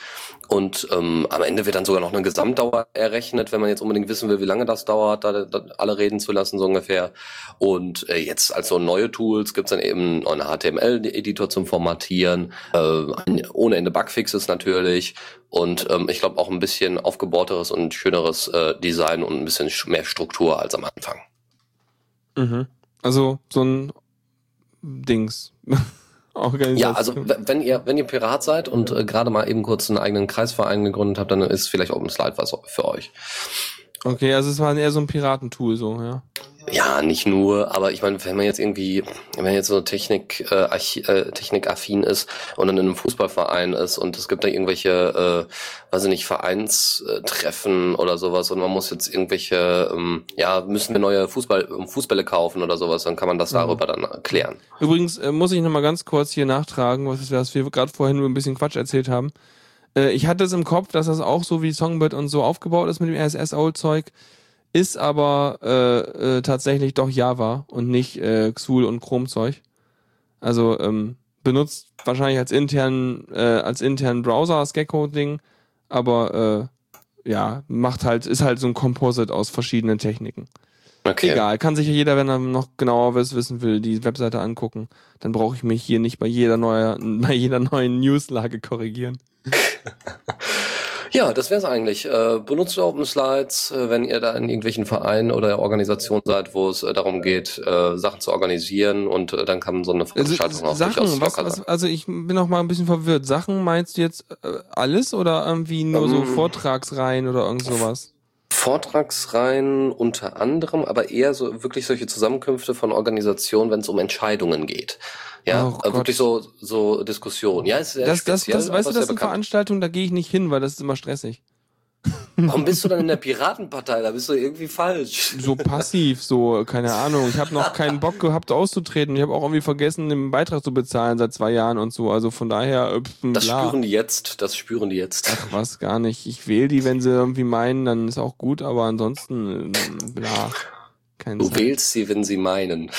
Und ähm, am Ende wird dann sogar noch eine Gesamtdauer errechnet, wenn man jetzt unbedingt wissen will, wie lange das dauert, da, da alle reden zu lassen, so ungefähr. Und äh, jetzt als so neue Tools gibt's dann eben einen HTML-Editor zum Formatieren, äh, ohne Ende Bugfixes natürlich und ähm, ich glaube auch ein bisschen aufgebohrteres und schöneres äh, Design und ein bisschen mehr Struktur als am Anfang. Mhm. Also so ein Dings. Ja, also wenn ihr wenn ihr Pirat seid und äh, gerade mal eben kurz einen eigenen Kreisverein gegründet habt, dann ist vielleicht Open Slide was für euch. Okay, also es war eher so ein Piratentool so, ja. Ja, nicht nur, aber ich meine, wenn man jetzt irgendwie, wenn man jetzt so Technik, äh, äh, technikaffin ist und dann in einem Fußballverein ist und es gibt da irgendwelche, äh, weiß ich nicht, Vereinstreffen oder sowas und man muss jetzt irgendwelche, ähm, ja, müssen wir neue Fußball, Fußbälle kaufen oder sowas, dann kann man das mhm. darüber dann klären. Übrigens äh, muss ich nochmal ganz kurz hier nachtragen, was, was wir gerade vorhin nur ein bisschen Quatsch erzählt haben. Äh, ich hatte es im Kopf, dass das auch so wie Songbird und so aufgebaut ist mit dem RSS-Old-Zeug ist aber äh, äh, tatsächlich doch Java und nicht äh, Xul und Chrome-Zeug. Also ähm, benutzt wahrscheinlich als internen äh, als internen Browser das Gecko-Ding, aber äh, ja macht halt ist halt so ein Composite aus verschiedenen Techniken. Okay. Egal, kann sich ja jeder, wenn er noch genauer wissen will, die Webseite angucken. Dann brauche ich mich hier nicht bei jeder neuer, bei jeder neuen Newslage korrigieren. Ja, das wäre es eigentlich. Äh, benutzt Open Slides, äh, wenn ihr da in irgendwelchen Vereinen oder Organisationen seid, wo es äh, darum geht, äh, Sachen zu organisieren und dann kann so eine Veranstaltung also, auch Sachen, was, was, Also ich bin noch mal ein bisschen verwirrt. Sachen meinst du jetzt alles oder irgendwie nur um, so ähm, Vortragsreihen oder irgend sowas? Vortragsreihen unter anderem, aber eher so wirklich solche Zusammenkünfte von Organisationen, wenn es um Entscheidungen geht. Ja, Oh äh, wirklich so, so Diskussion. Ja, ist Das, das, das, weißt du, das sind. Veranstaltungen, da gehe ich nicht hin, weil das ist immer stressig. Warum bist du dann in der Piratenpartei? Da bist du irgendwie falsch. So passiv, so, keine Ahnung. Ich habe noch keinen Bock gehabt auszutreten. Ich habe auch irgendwie vergessen, den Beitrag zu bezahlen seit zwei Jahren und so. Also von daher, äh, Das spüren die jetzt, das spüren die jetzt. Ach was, gar nicht. Ich wähle die, wenn sie irgendwie meinen, dann ist auch gut, aber ansonsten, äh, bla. Kein Du Zeit. wählst sie, wenn sie meinen.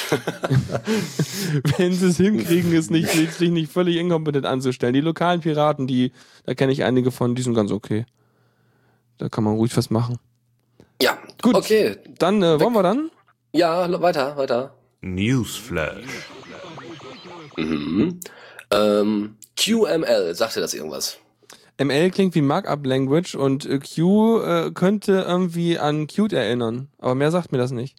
Wenn sie es hinkriegen, ist nicht, sich nicht völlig inkompetent anzustellen. Die lokalen Piraten, die, da kenne ich einige von, die sind ganz okay. Da kann man ruhig was machen. Ja, Gut. Okay. Dann, äh, wollen wir dann? Ja, weiter, weiter. Newsflash. Mhm. Ähm, QML, sagt dir das irgendwas? ML klingt wie Markup Language und äh, Q äh, könnte irgendwie an Qt erinnern. Aber mehr sagt mir das nicht.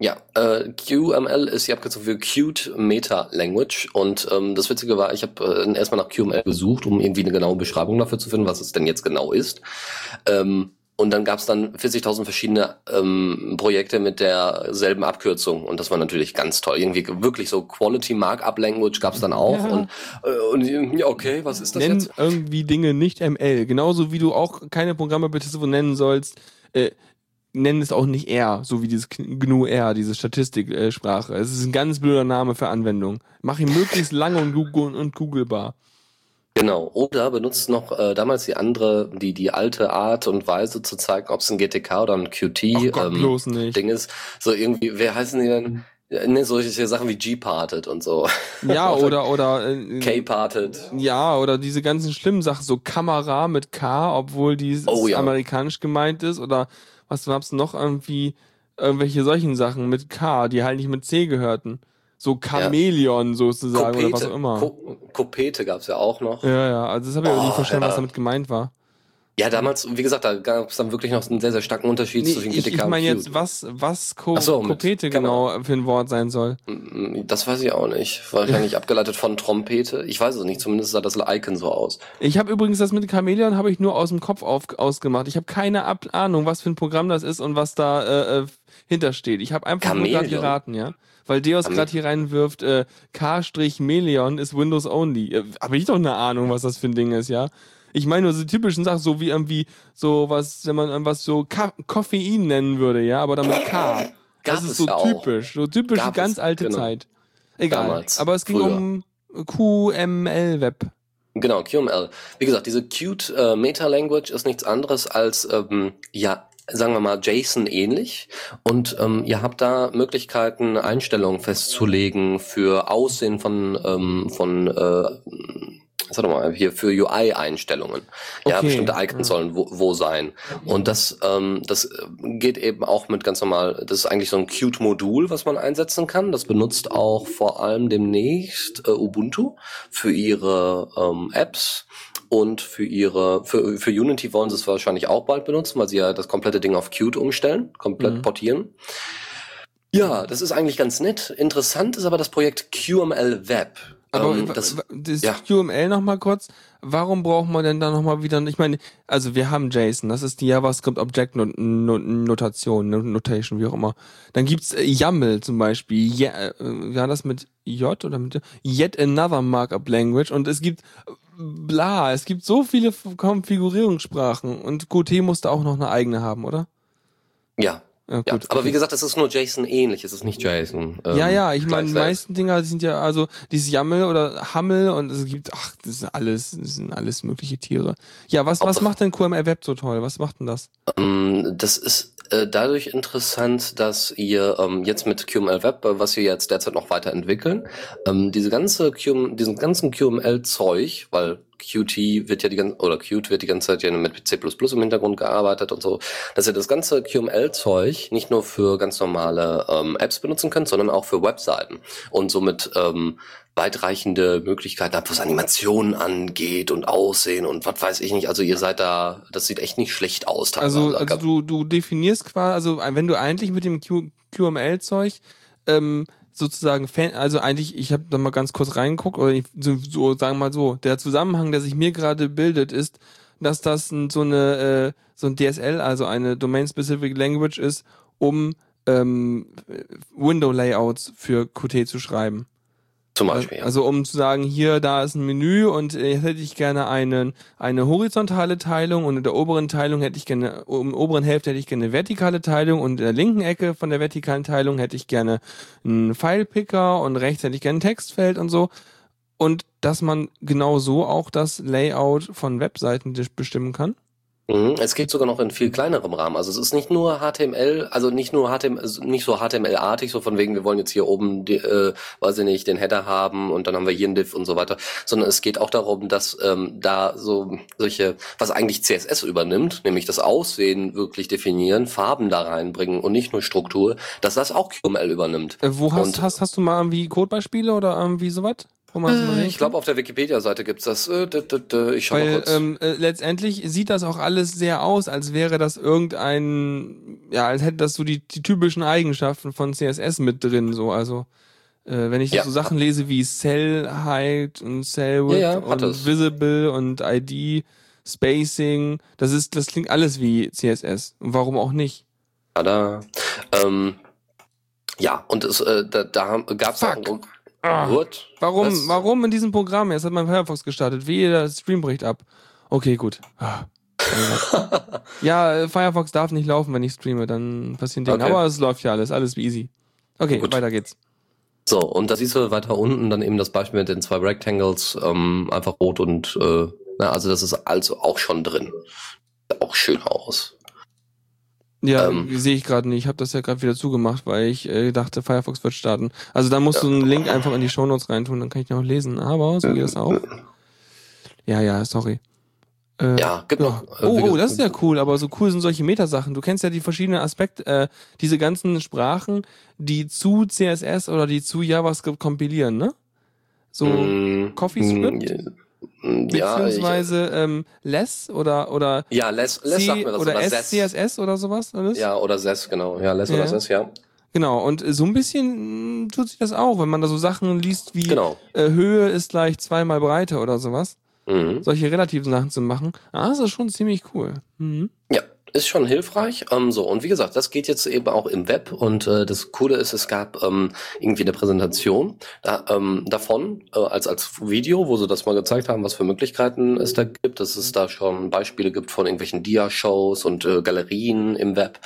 Ja, äh, QML ist die Abkürzung für Cute Meta Language und ähm, das Witzige war, ich habe äh, erstmal nach QML gesucht, um irgendwie eine genaue Beschreibung dafür zu finden, was es denn jetzt genau ist. Ähm, und dann gab es dann 40.000 verschiedene ähm, Projekte mit derselben Abkürzung und das war natürlich ganz toll. Irgendwie wirklich so Quality Markup Language gab es dann auch Ja. und, äh, und ja, okay, was ist das Nenn jetzt? irgendwie Dinge nicht ML. Genauso wie du auch keine Programme bitte so nennen sollst. Äh, nenn es auch nicht R, so wie dieses GNU R, diese Statistiksprache. Es ist ein ganz blöder Name für Anwendung. Mach ihn möglichst lang und, Google und googlebar. Genau. Oder benutzt noch äh, damals die andere, die die alte Art und Weise zu zeigen, ob es ein GTK oder ein Qt Gott, ähm. Ding ist. So irgendwie, wer heißen die denn? Ja, Ne, solche Sachen wie G-Parted und so. Ja, oder, oder, äh, K-Parted. ja, oder diese ganzen schlimmen Sachen, so Kamera mit K, obwohl die Oh, ja. amerikanisch gemeint ist, oder was gab's noch irgendwie, irgendwelche solchen Sachen mit K, die halt nicht mit C gehörten. So Chamäleon sozusagen, oder was auch immer. Ko Kopete gab's ja auch noch. Ja, ja, also das habe ich aber Oh, nicht verstanden, ja. was damit gemeint war. Ja, damals, wie gesagt, da gab's dann wirklich noch einen sehr, sehr starken Unterschied Nee, zwischen ich GTK ich meine und jetzt, was, was Ach so, Kopete genau für ein Wort sein soll. Mm, Das weiß ich auch nicht. Wahrscheinlich abgeleitet von Trompete. Ich weiß es nicht. Zumindest sah das Icon so aus. Ich habe übrigens das mit Chamäleon habe ich nur aus dem Kopf auf, ausgemacht. Ich habe keine Ab Ahnung, was für ein Programm das ist und was da äh, äh, hintersteht. Ich habe einfach nur gerade geraten, ja. Weil Deus gerade hier reinwirft, äh, K-Melion ist Windows only. Äh, habe ich doch eine Ahnung, was das für ein Ding ist, ja. Ich meine nur so die typischen Sachen, so wie irgendwie so was, wenn man was so Ka Koffein nennen würde, ja, aber dann mit K. Das ist so ja typisch, so typisch Gab ganz es, alte genau. Zeit. Egal. Damals, aber es ging früher. um QML-Web. Genau, QML. Wie gesagt, diese Qt äh, Meta Language ist nichts anderes als, ähm, ja, sagen wir mal, JSON ähnlich. Und ähm, ihr habt da Möglichkeiten, Einstellungen festzulegen für Aussehen von, ähm, von äh, sag doch mal, hier für UI-Einstellungen. Ja, Okay, bestimmte Icons ja. sollen wo, wo sein. Und das, ähm, das äh, geht eben auch mit ganz normal, das ist eigentlich so ein Qt-Modul, was man einsetzen kann. Das benutzt auch vor allem demnächst äh, Ubuntu für ihre ähm, Apps und für ihre, für, für Unity wollen sie es wahrscheinlich auch bald benutzen, weil sie ja das komplette Ding auf Qt umstellen, komplett Mhm. portieren. Ja, das ist eigentlich ganz nett. Interessant ist aber das Projekt QML Web. Aber Ähm, das, das ja. QML noch mal kurz. Warum braucht man denn da noch mal wieder? Ich meine, also wir haben JSON, das ist die JavaScript Object Not Not Notation, Not- Notation, wie auch immer. Dann gibt's äh, YAML zum Beispiel. Ja, äh, war das mit J oder mit Yet Another Markup Language? Und es gibt äh, bla, es gibt so viele Konfigurierungssprachen und Qt musste auch noch eine eigene haben, oder? ja, Ja, ja. gut, aber okay. wie gesagt, es ist nur JSON ähnlich, es ist nicht JSON. ähm, ja, ja, ich meine, die meisten Dinger sind ja, also dieses Yammel oder Hammel und es gibt, ach, das ist alles, das sind alles mögliche Tiere. Ja, was, was macht denn QML Web so toll? Was macht denn das? Ähm, Das ist äh, dadurch interessant, dass ihr ähm, jetzt mit QML Web, äh, was wir jetzt derzeit noch weiterentwickeln, ähm, diese ganze QM, diesen ganzen QML-Zeug, weil Qt wird ja die ganze, oder Qt wird die ganze Zeit ja mit C++ im Hintergrund gearbeitet und so, dass ihr das ganze QML-Zeug nicht nur für ganz normale ähm, Apps benutzen könnt, sondern auch für Webseiten und somit ähm, weitreichende Möglichkeiten habt, was Animationen angeht und Aussehen und was weiß ich nicht. Also ihr seid da, das sieht echt nicht schlecht aus. Also, also du, du definierst quasi, also wenn du eigentlich mit dem Q, QML-Zeug ähm, sozusagen Fan, also eigentlich, ich habe da mal ganz kurz reingeguckt, oder ich, so, so sagen wir mal so, der Zusammenhang, der sich mir gerade bildet, ist, dass das ein, so eine äh, so ein DSL, also eine Domain-Specific Language ist, um ähm, Window-Layouts für Qt zu schreiben. Zum Beispiel, ja. Also um zu sagen, hier, da ist ein Menü und äh, jetzt hätte ich gerne einen, eine horizontale Teilung und in der oberen Teilung hätte ich gerne, um oberen Hälfte hätte ich gerne eine vertikale Teilung und in der linken Ecke von der vertikalen Teilung hätte ich gerne einen Filepicker und rechts hätte ich gerne ein Textfeld und so. Und dass man genau so auch das Layout von Webseiten bestimmen kann. Mhm, Es geht sogar noch in viel kleinerem Rahmen. Also es ist nicht nur HTML, also nicht nur HTML, also nicht so HTML-artig, so von wegen, wir wollen jetzt hier oben, die, äh, weiß ich nicht, den Header haben und dann haben wir hier ein Div und so weiter, sondern es geht auch darum, dass ähm, da so solche, was eigentlich CSS übernimmt, nämlich das Aussehen wirklich definieren, Farben da reinbringen und nicht nur Struktur, dass das auch QML übernimmt. Äh, wo hast, Und- hast, hast du mal irgendwie Codebeispiele oder irgendwie sowas? Mal sehen Ich glaube, auf der Wikipedia-Seite gibt's das. Äh, d -d -d ich schau mal Weil kurz. ähm, äh, letztendlich sieht das auch alles sehr aus, als wäre das irgendein, ja, als hätte das so die, die typischen Eigenschaften von CSS mit drin, so, also äh, wenn ich Ja. so Sachen lese wie Cell Height und Cell Width Ja, ja, und es. Visible und ID, Spacing, das ist, das klingt alles wie CSS. Und warum auch nicht? Tada. Ähm, ja, und es, äh, da, da gab's Fuck. auch. Ah. What? Warum, Was? warum in diesem Programm? Jetzt hat mein Firefox gestartet. Wie der Stream bricht ab. Okay, gut. Ah. ja, Firefox darf nicht laufen, wenn ich streame, dann passieren Dinge. Okay. Aber es läuft ja alles, alles easy. Okay, Gut. weiter geht's. So, und da siehst du weiter unten dann eben das Beispiel mit den zwei Rectangles, ähm, einfach rot und, äh, na, also das ist also auch schon drin. Auch schön aus. Ja, Ähm. sehe ich gerade nicht. Ich habe das ja gerade wieder zugemacht, weil ich äh, dachte, Firefox wird starten. Also da musst Ja. du einen Link einfach in die Shownotes reintun, dann kann ich noch lesen. Aber so geht das auch. Ja, ja, sorry. Äh, Ja, gibt noch. äh, Oh, oh, das ist ja cool, aber so cool sind solche Metasachen. Du kennst ja die verschiedenen Aspekte, äh, diese ganzen Sprachen, die zu CSS oder die zu JavaScript kompilieren, ne? So mm, CoffeeScript? mm, Ja, ich, beziehungsweise ähm, Less oder oder ja, Les, Les C sagt mir das. oder Zess. SCSS oder sowas alles? Ja, oder Sess, genau. Ja, Les Ja. oder Sess, ja. Genau, und so ein bisschen mh, tut sich das auch, wenn man da so Sachen liest wie Genau. äh, Höhe ist gleich zweimal Breite oder sowas. Mhm. Solche relativen Sachen zu machen. Ah, das ist schon ziemlich cool. Mhm. Ja, ist schon hilfreich. Ähm, so, und wie gesagt, das geht jetzt eben auch im Web. Und äh, das Coole ist, es gab ähm, irgendwie eine Präsentation da, ähm, davon, äh, als, als Video, wo sie das mal gezeigt haben, was für Möglichkeiten es da gibt, dass es da schon Beispiele gibt von irgendwelchen Dia-Shows und äh, Galerien im Web.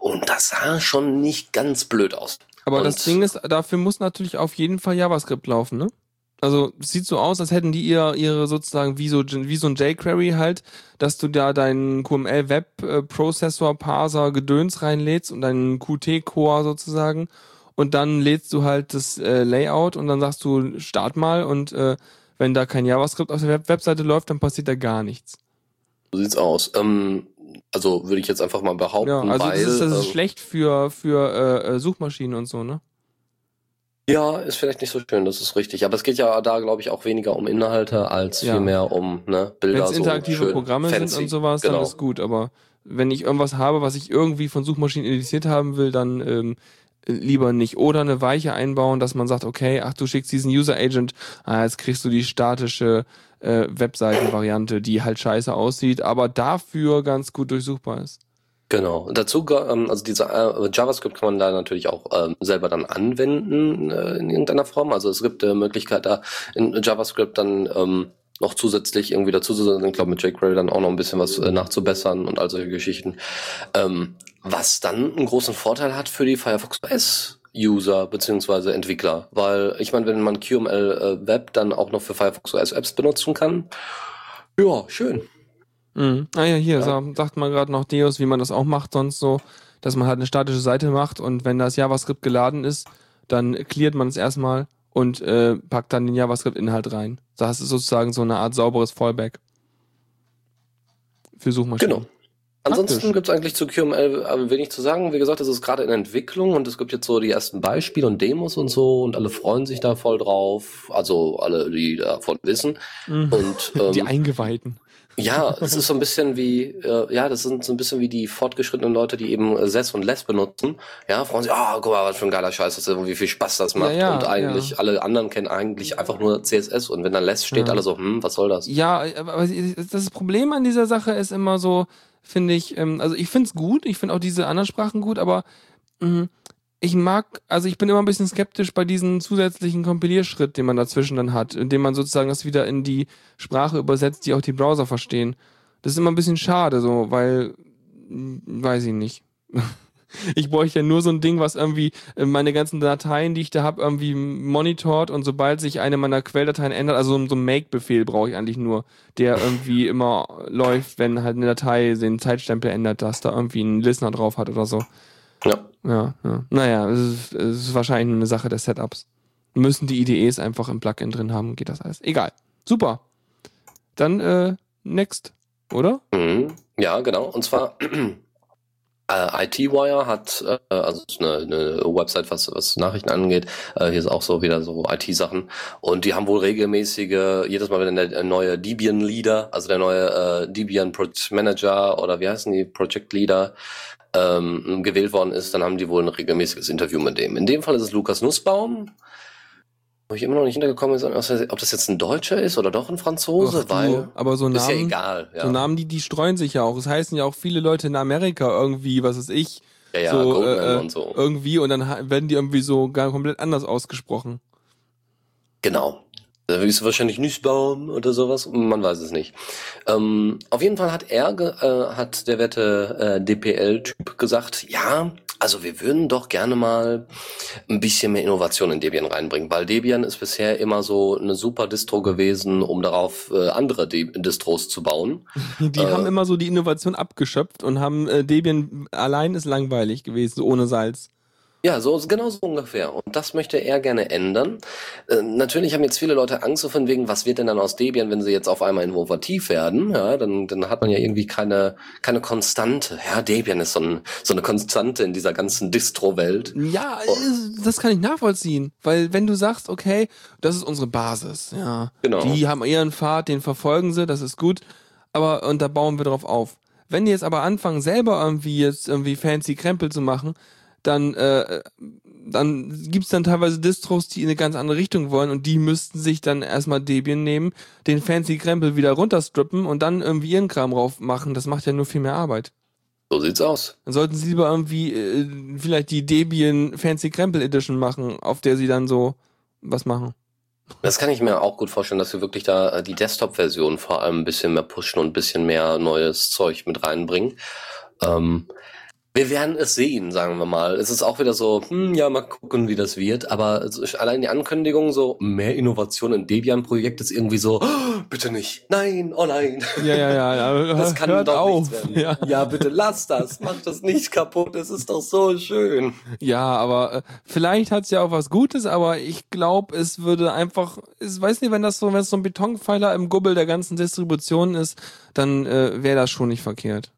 Und das sah schon nicht ganz blöd aus. Aber Und- das Ding ist, dafür muss natürlich auf jeden Fall JavaScript laufen, ne? Also sieht so aus, als hätten die ihr, ihre sozusagen wie so, wie so ein jQuery halt, dass du da deinen QML Web äh, Processor Parser Gedöns reinlädst und deinen Qt Core sozusagen und dann lädst du halt das äh, Layout und dann sagst du Start mal und äh, wenn da kein JavaScript auf der Web Webseite läuft, dann passiert da gar nichts. So sieht's aus. Ähm, also würde ich jetzt einfach mal behaupten, Ja, also weil das ist, das ist ähm, schlecht für für äh, äh, Suchmaschinen und so, ne? Ja, ist vielleicht nicht so schön, das ist richtig. Aber es geht ja da, glaube ich, auch weniger um Inhalte als Ja. vielmehr um ne, Wenn Bilder. es interaktive so schön Programme fancy. sind und sowas, genau. dann ist gut. Aber wenn ich irgendwas habe, was ich irgendwie von Suchmaschinen indiziert haben will, dann ähm, lieber nicht. Oder eine Weiche einbauen, dass man sagt, okay, ach, du schickst diesen User Agent, ah, jetzt kriegst du die statische äh, Webseitenvariante, die halt scheiße aussieht, aber dafür ganz gut durchsuchbar ist. Genau. Dazu, ähm, also diese äh, JavaScript kann man da natürlich auch ähm, selber dann anwenden äh, in irgendeiner Form. Also es gibt äh, Möglichkeit da in JavaScript dann ähm, noch zusätzlich irgendwie dazu zu setzen. Ich glaube mit jQuery dann auch noch ein bisschen was äh, nachzubessern und all solche Geschichten. Ähm, was dann einen großen Vorteil hat für die Firefox OS User beziehungsweise Entwickler, weil ich meine, wenn man QML äh, Web dann auch noch für Firefox OS Apps benutzen kann, ja, schön. Mhm. Ah ja, hier Ja. sa- sagt man gerade noch Deus, wie man das auch macht sonst so, dass man halt eine statische Seite macht und wenn das JavaScript geladen ist, dann cleart man es erstmal und äh, packt dann den JavaScript-Inhalt rein. Das ist sozusagen so eine Art sauberes Fallback für Suchmaschinen. Genau. Ansonsten Praktisch. gibt's eigentlich zu QML wenig zu sagen. Wie gesagt, es ist gerade in Entwicklung und es gibt jetzt so die ersten Beispiele und Demos und so und alle freuen sich da voll drauf. Also alle, die davon wissen. Mhm. Und ähm, Die Eingeweihten. Ja, es ist so ein bisschen wie, äh, ja, das sind so ein bisschen wie die fortgeschrittenen Leute, die eben äh, Sess und Less benutzen. Ja, freuen sich, ah, guck mal, was für ein geiler Scheiß das ist und wie viel Spaß das macht. ja, und eigentlich, ja. alle anderen kennen eigentlich einfach nur CSS und wenn dann Less steht, Ja. alle so, hm, was soll das? Ja, aber das Problem an dieser Sache ist immer so, finde ich, ähm, also ich finde es gut, ich finde auch diese anderen Sprachen gut, aber mh, ich mag, also ich bin immer ein bisschen skeptisch bei diesem zusätzlichen Kompilierschritt, den man dazwischen dann hat, indem man sozusagen das wieder in die Sprache übersetzt, die auch die Browser verstehen. Das ist immer ein bisschen schade, so, weil, hm, weiß ich nicht. Ich bräuchte ja nur so ein Ding, was irgendwie äh, meine ganzen Dateien, die ich da habe, irgendwie monitort und sobald sich eine meiner Quelldateien ändert, also so ein Make-Befehl brauche ich eigentlich nur, der irgendwie immer läuft, wenn halt eine Datei den Zeitstempel ändert, dass da irgendwie ein Listener drauf hat oder so. Ja. Ja, ja. Naja, es ist, es ist wahrscheinlich nur eine Sache des Setups. Müssen die IDEs einfach im Plugin drin haben, geht das alles. Egal. Super. Dann äh, next, oder? Mhm. Ja, genau. Und zwar äh, IT-Wire hat, äh, also eine, eine Website, was, was Nachrichten angeht. Äh, hier ist auch so wieder so IT-Sachen. Und die haben wohl regelmäßige, jedes Mal, wenn der neue Debian-Leader, also der neue äh, Debian Project Manager oder wie heißen die, Project Leader, ähm, gewählt worden ist, dann haben die wohl ein regelmäßiges Interview mit dem. In dem Fall ist es Lukas Nussbaum, wo ich immer noch nicht hintergekommen bin, ob das jetzt ein Deutscher ist oder doch ein Franzose, Ach, weil aber so Namen, ist ja egal. Ja. so Namen, die, die streuen sich ja auch. Es heißen ja auch viele Leute in Amerika irgendwie, was weiß ich, ja, ja, so, Goldman äh, und so. irgendwie und dann werden die irgendwie so gar komplett anders ausgesprochen. Genau. Ist wahrscheinlich Nussbaum oder sowas, man weiß es nicht. Ähm, auf jeden Fall hat er, äh, hat der werte äh, DPL-Typ gesagt, ja, also wir würden doch gerne mal ein bisschen mehr Innovation in Debian reinbringen, weil Debian ist bisher immer so eine super Distro gewesen, um darauf äh, andere De Distros zu bauen. Die Äh. haben immer so die Innovation abgeschöpft und haben äh, Debian allein ist langweilig gewesen, ohne Salz. Ja, so genau so ungefähr. Und das möchte er gerne ändern. Äh, natürlich haben jetzt viele Leute Angst so von wegen, was wird denn dann aus Debian, wenn sie jetzt auf einmal innovativ werden? Ja, dann, dann hat man ja irgendwie keine, keine Konstante. Ja, Debian ist so, ein, so eine Konstante in dieser ganzen Distro-Welt. Ja, Oh. äh, das kann ich nachvollziehen, weil wenn du sagst, okay, das ist unsere Basis, ja, Genau. die haben ihren Pfad, den verfolgen sie, das ist gut, aber und da bauen wir drauf auf. Wenn die jetzt aber anfangen, selber irgendwie jetzt irgendwie fancy Krempel zu machen, dann äh, dann gibt's dann teilweise Distros, die in eine ganz andere Richtung wollen und die müssten sich dann erstmal Debian nehmen, den fancy Krempel wieder runterstrippen und dann irgendwie ihren Kram drauf machen. Das macht ja nur viel mehr Arbeit. So sieht's aus. Dann sollten sie lieber irgendwie äh, vielleicht die Debian Fancy Krempel Edition machen, auf der sie dann so was machen. Das kann ich mir auch gut vorstellen, dass wir wirklich da äh, die Desktop-Version vor allem ein bisschen mehr pushen und ein bisschen mehr neues Zeug mit reinbringen. Ähm, wir werden es sehen, sagen wir mal. Es ist auch wieder so, hm, ja, mal gucken, wie das wird. Aber allein die Ankündigung, so mehr Innovation im Debian-Projekt ist irgendwie so, oh, bitte nicht, nein, oh nein. Ja, ja, ja. ja Das kann hört doch auf. nichts werden. Ja. ja, bitte lass das, mach das nicht kaputt, es ist doch so schön. ja, aber äh, vielleicht hat's ja auch was Gutes, aber ich glaube, es würde einfach, ich weiß nicht, wenn das so, wenn es so ein Betonpfeiler im Gubbel der ganzen Distribution ist, dann äh, wäre das schon nicht verkehrt.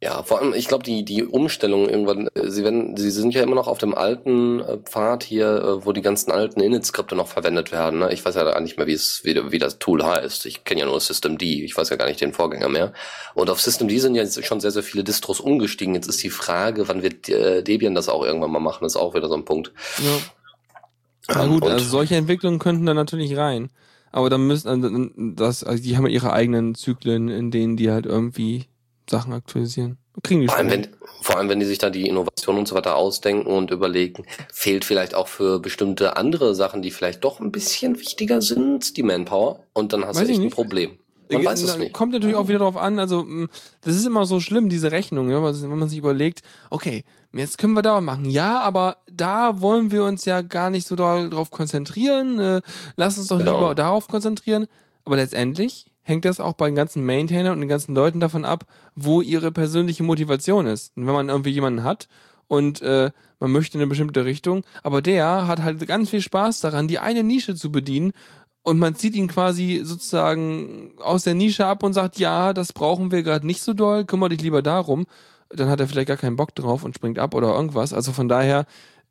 Ja, vor allem, ich glaube, die, die Umstellung irgendwann, äh, sie werden, sie sind ja immer noch auf dem alten äh, Pfad hier, äh, wo die ganzen alten Init-Skripte noch verwendet werden. Ne? Ich weiß ja gar nicht mehr, wie es, wie, wie das Tool heißt. Ich kenne ja nur Systemd, ich weiß ja gar nicht den Vorgänger mehr. Und auf Systemd sind ja jetzt schon sehr, sehr viele Distros umgestiegen. Jetzt ist die Frage, wann wird äh, Debian das auch irgendwann mal machen, ist auch wieder so ein Punkt. Ja. Na Ähm, gut, und- also solche Entwicklungen könnten da natürlich rein. Aber dann müssen, also, das, also die haben ja ihre eigenen Zyklen, in denen die halt irgendwie Sachen aktualisieren. Kriegen die Vor allem, wenn, vor allem, wenn die sich da die Innovation und so weiter ausdenken und überlegen, fehlt vielleicht auch für bestimmte andere Sachen, die vielleicht doch ein bisschen wichtiger sind, die Manpower. Und dann hast Weiß du echt ein. Problem. Man weiß es nicht. Kommt natürlich auch wieder drauf an, also mh, das ist immer so schlimm, diese Rechnung, ja, wenn man sich überlegt, okay, jetzt können wir da machen, ja, aber da wollen wir uns ja gar nicht so doll drauf konzentrieren, äh, lass uns doch Genau. lieber darauf konzentrieren, aber letztendlich hängt das auch bei den ganzen Maintainern und den ganzen Leuten davon ab, wo ihre persönliche Motivation ist. Und wenn man irgendwie jemanden hat und äh, man möchte in eine bestimmte Richtung, aber der hat halt ganz viel Spaß daran, die eine Nische zu bedienen und man zieht ihn quasi sozusagen aus der Nische ab und sagt, ja, das brauchen wir gerade nicht so doll, kümmere dich lieber darum. Dann hat er vielleicht gar keinen Bock drauf und springt ab oder irgendwas. Also von daher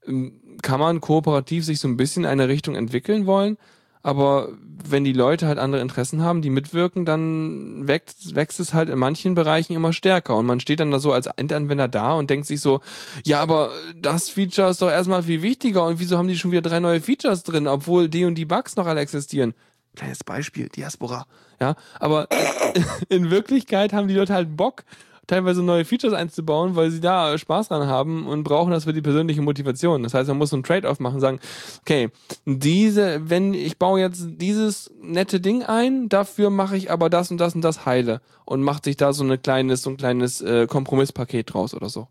ähm, kann man kooperativ sich so ein bisschen in eine Richtung entwickeln wollen. Aber wenn die Leute halt andere Interessen haben, die mitwirken, dann wächst, wächst es halt in manchen Bereichen immer stärker. Und man steht dann da so als Endanwender da und denkt sich so, ja, aber das Feature ist doch erstmal viel wichtiger und wieso haben die schon wieder drei neue Features drin, obwohl die und die Bugs noch alle existieren? Kleines Beispiel, Diaspora. Ja, aber in Wirklichkeit haben die Leute halt Bock, teilweise neue Features einzubauen, weil sie da Spaß dran haben und brauchen das für die persönliche Motivation. Das heißt, man muss so ein Trade-off machen, sagen, okay, diese, wenn ich baue jetzt dieses nette Ding ein, dafür mache ich aber das und das und das heile und macht sich da so ein kleines, so ein kleines äh, Kompromisspaket draus oder so.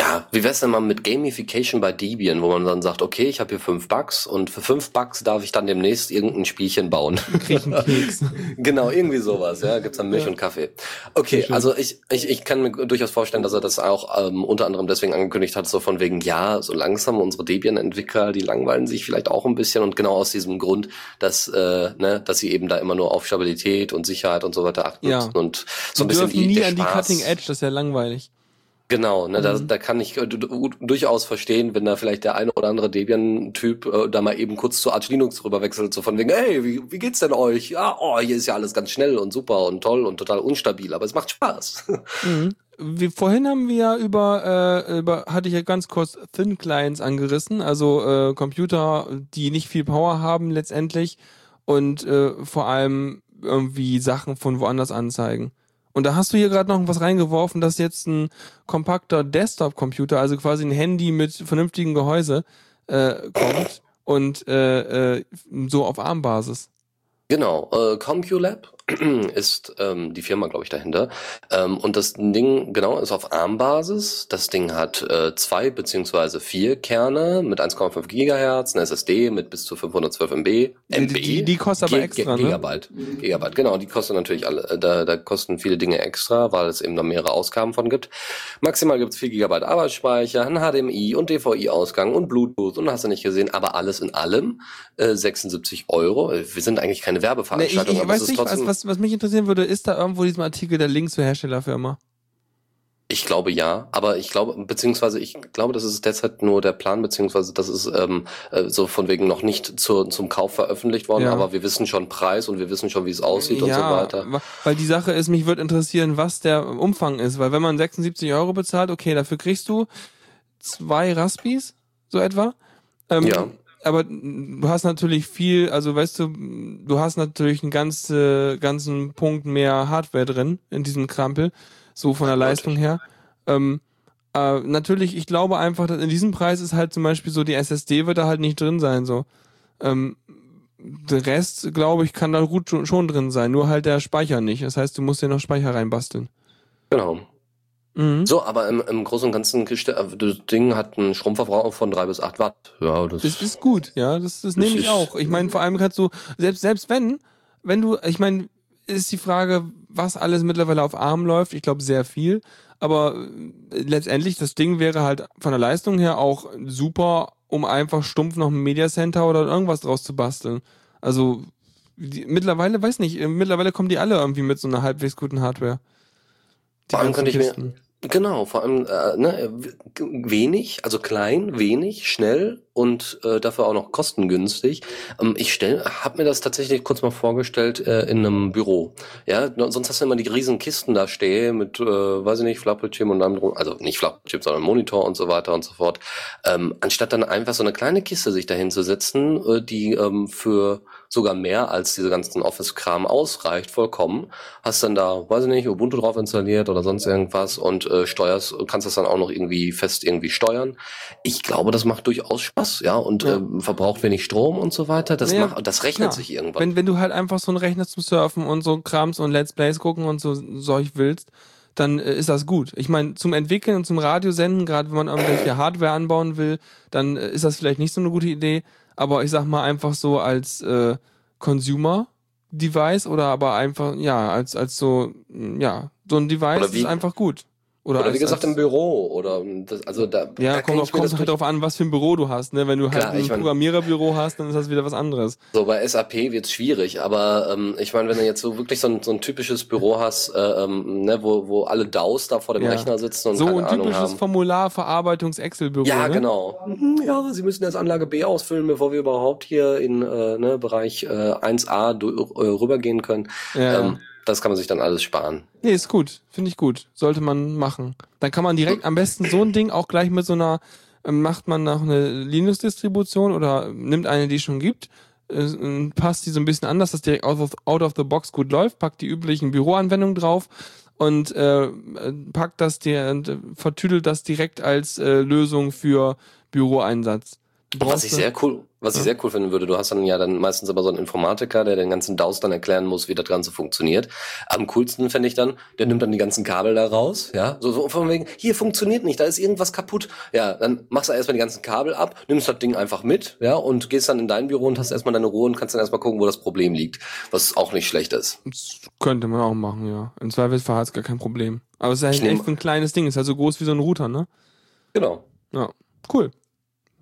Ja, wie wär's denn mal mit Gamification bei Debian, wo man dann sagt, okay, ich habe hier fünf Bucks und für fünf Bucks darf ich dann demnächst irgendein Spielchen bauen. Genau, irgendwie sowas, ja, gibt's dann Milch Ja. und Kaffee. Okay, also ich, ich, ich kann mir durchaus vorstellen, dass er das auch ähm, unter anderem deswegen angekündigt hat, so von wegen, ja, so langsam unsere Debian-Entwickler, die langweilen sich vielleicht auch ein bisschen und genau aus diesem Grund, dass, äh, ne, dass sie eben da immer nur auf Stabilität und Sicherheit und so weiter achten Ja. und so ein Die bisschen die, nie der an die Spaß. Cutting Edge, das ist ja langweilig. Genau, ne, da, Mhm. da kann ich äh, du- du- durchaus verstehen, wenn da vielleicht der eine oder andere Debian-Typ äh, da mal eben kurz zu Arch Linux rüberwechselt, so von wegen, hey, wie, wie geht's denn euch? Ja, oh, hier ist ja alles ganz schnell und super und toll und total unstabil, aber es macht Spaß. Mhm. Wir, vorhin haben wir ja über, äh, über, hatte ich ja ganz kurz Thin Clients angerissen, also äh, Computer, die nicht viel Power haben letztendlich und äh, vor allem irgendwie Sachen von woanders anzeigen. Und da hast du hier gerade noch was reingeworfen, dass jetzt ein kompakter Desktop-Computer, also quasi ein Handy mit vernünftigem Gehäuse, äh, kommt und äh, äh, so auf ARM-Basis. Genau, äh, CompuLab ist ähm, die Firma, glaube ich, dahinter. Ähm, und das Ding, genau, ist auf ARM-Basis. Das Ding hat äh, zwei beziehungsweise vier Kerne mit 1,5 Gigahertz, eine SSD mit bis zu 512 MB. Die, MB. die, die kostet aber extra, Ge- ne? Gigabyte. Gigabyte, genau, die kosten natürlich alle, äh, da, da kosten viele Dinge extra, weil es eben da mehrere Ausgaben von gibt. Maximal gibt's 4 Gigabyte Arbeitsspeicher, ein HDMI und DVI-Ausgang und Bluetooth und hast du nicht gesehen, aber alles in allem äh, 76 Euro. Wir sind eigentlich keine Nee, ich, Werbeveranstaltung, ich aber es ist nicht, was, trotzdem, was, was mich interessieren würde, ist da irgendwo in diesem Artikel der Link zur Herstellerfirma? ich glaube ja, aber ich glaube, beziehungsweise ich glaube, das ist derzeit nur der Plan, beziehungsweise das ist ähm, äh, so von wegen noch nicht zu, zum Kauf veröffentlicht worden, Ja. aber wir wissen schon Preis und wir wissen schon, wie es aussieht und so weiter. weil die Sache ist, mich würde interessieren, was der Umfang ist, weil wenn man 76 Euro bezahlt, okay, dafür kriegst du zwei Raspis, so etwa. Ähm, Ja. Aber du hast natürlich viel, also weißt du, du hast natürlich einen ganzen, ganzen Punkt mehr Hardware drin in diesem Krampel, so von der. Leistung her. Ähm, äh, natürlich, ich glaube einfach, dass in diesem Preis ist halt zum Beispiel so, die SSD wird da halt nicht drin sein, so. Ähm, der Rest, glaube ich, kann da gut schon, schon drin sein, nur halt der Speicher nicht. Das heißt, du musst dir noch Speicher reinbasteln. Genau. Mhm. So, aber im, im Großen und Ganzen, äh, das Ding hat einen Stromverbrauch von drei bis acht Watt. Ja, das, Das ist gut, ja, das, das nehme ich auch. Ich meine, vor allem kannst du, selbst, selbst wenn, wenn du, ich meine, ist die Frage, was alles mittlerweile auf ARM läuft. Ich glaube, sehr viel. Aber äh, letztendlich, das Ding wäre halt von der Leistung her auch super, um einfach stumpf noch ein Media Center oder irgendwas draus zu basteln. Also, die, mittlerweile, weiß nicht, äh, mittlerweile kommen die alle irgendwie mit so einer halbwegs guten Hardware. Die Vor allem könnte ich mir-. Genau, vor allem äh, ne, wenig, also klein, wenig, schnell und äh, dafür auch noch kostengünstig. Ähm, ich habe mir das tatsächlich kurz mal vorgestellt äh, in einem Büro. Ja, sonst hast du immer die riesen Kisten da stehen mit, äh, weiß ich nicht, Flappelchip und allem also nicht Flappelchip, sondern Monitor und so weiter und so fort. Ähm, anstatt dann einfach so eine kleine Kiste sich dahin zu setzen, äh, die ähm, für sogar mehr als diese ganzen Office-Kram ausreicht, vollkommen. Hast dann da, weiß ich nicht, Ubuntu drauf installiert oder sonst irgendwas und äh, steuerst, kannst das dann auch noch irgendwie fest irgendwie steuern. Ich glaube, das macht durchaus Spaß, ja, und Ja. ähm, verbraucht wenig Strom und so weiter. Das Naja, macht, das rechnet klar. sich irgendwann. Wenn, wenn du halt einfach so einen Rechner zum Surfen und so Krams und Let's Plays gucken und so solch willst, dann äh, ist das gut. Ich meine, zum Entwickeln und zum Radiosenden, gerade wenn man irgendwelche Hardware anbauen will, dann äh, ist das vielleicht nicht so eine gute Idee. Aber ich sag mal einfach so als äh, Consumer-Device oder aber einfach, ja, als, als so, ja, so ein Device ist einfach gut. Oder, Oder, als, wie gesagt als, im Büro oder ähm, das, also da, Ja, da kommt, mir kommt das halt darauf an, was für ein Büro du hast. Ne? Wenn du Klar, halt ein ich mein- Programmiererbüro hast, dann ist das wieder was anderes. So, bei SAP wird's schwierig, aber ähm, ich meine, wenn du jetzt so wirklich so ein, so ein typisches Büro hast, äh, ähm, ne, wo, wo alle DAOs da vor dem Ja. Rechner sitzen und So keine ein Ahnung typisches haben. Formular-Verarbeitungs-Excel-Büro. Ja, ne? genau. Mhm, Ja, Sie müssen erst Anlage B ausfüllen, bevor wir überhaupt hier in äh, ne, Bereich äh, 1a du- äh, rübergehen können. Ja. Ähm, das kann man sich dann alles sparen. Nee, ist gut. Finde ich gut. Sollte man machen. Dann kann man direkt am besten so ein Ding auch gleich mit so einer, ähm, macht man noch eine Linux-Distribution oder nimmt eine, die es schon gibt, äh, passt die so ein bisschen an, dass das direkt out of, out of the box gut läuft, packt die üblichen Büroanwendungen drauf und äh, packt das dir und vertüdelt das direkt als äh, Lösung für Büroeinsatz. Was ich sehr cool, was ich sehr cool finden würde, du hast dann ja dann meistens aber so einen Informatiker, der den ganzen DAOs dann erklären muss, wie das Ganze funktioniert. Am coolsten fände ich dann, der nimmt dann die ganzen Kabel da raus, ja, so, so von wegen, hier funktioniert nicht, da ist irgendwas kaputt. Ja, dann machst du erstmal die ganzen Kabel ab, nimmst das Ding einfach mit, ja, und gehst dann in dein Büro und hast erstmal deine Ruhe und kannst dann erstmal gucken, wo das Problem liegt, was auch nicht schlecht ist. Das könnte man auch machen, ja. Im Zweifelsfall hat es gar kein Problem. Aber es ist Ich halt echt ein kleines Ding, ist halt so groß wie so ein Router, ne? Genau. Ja, cool.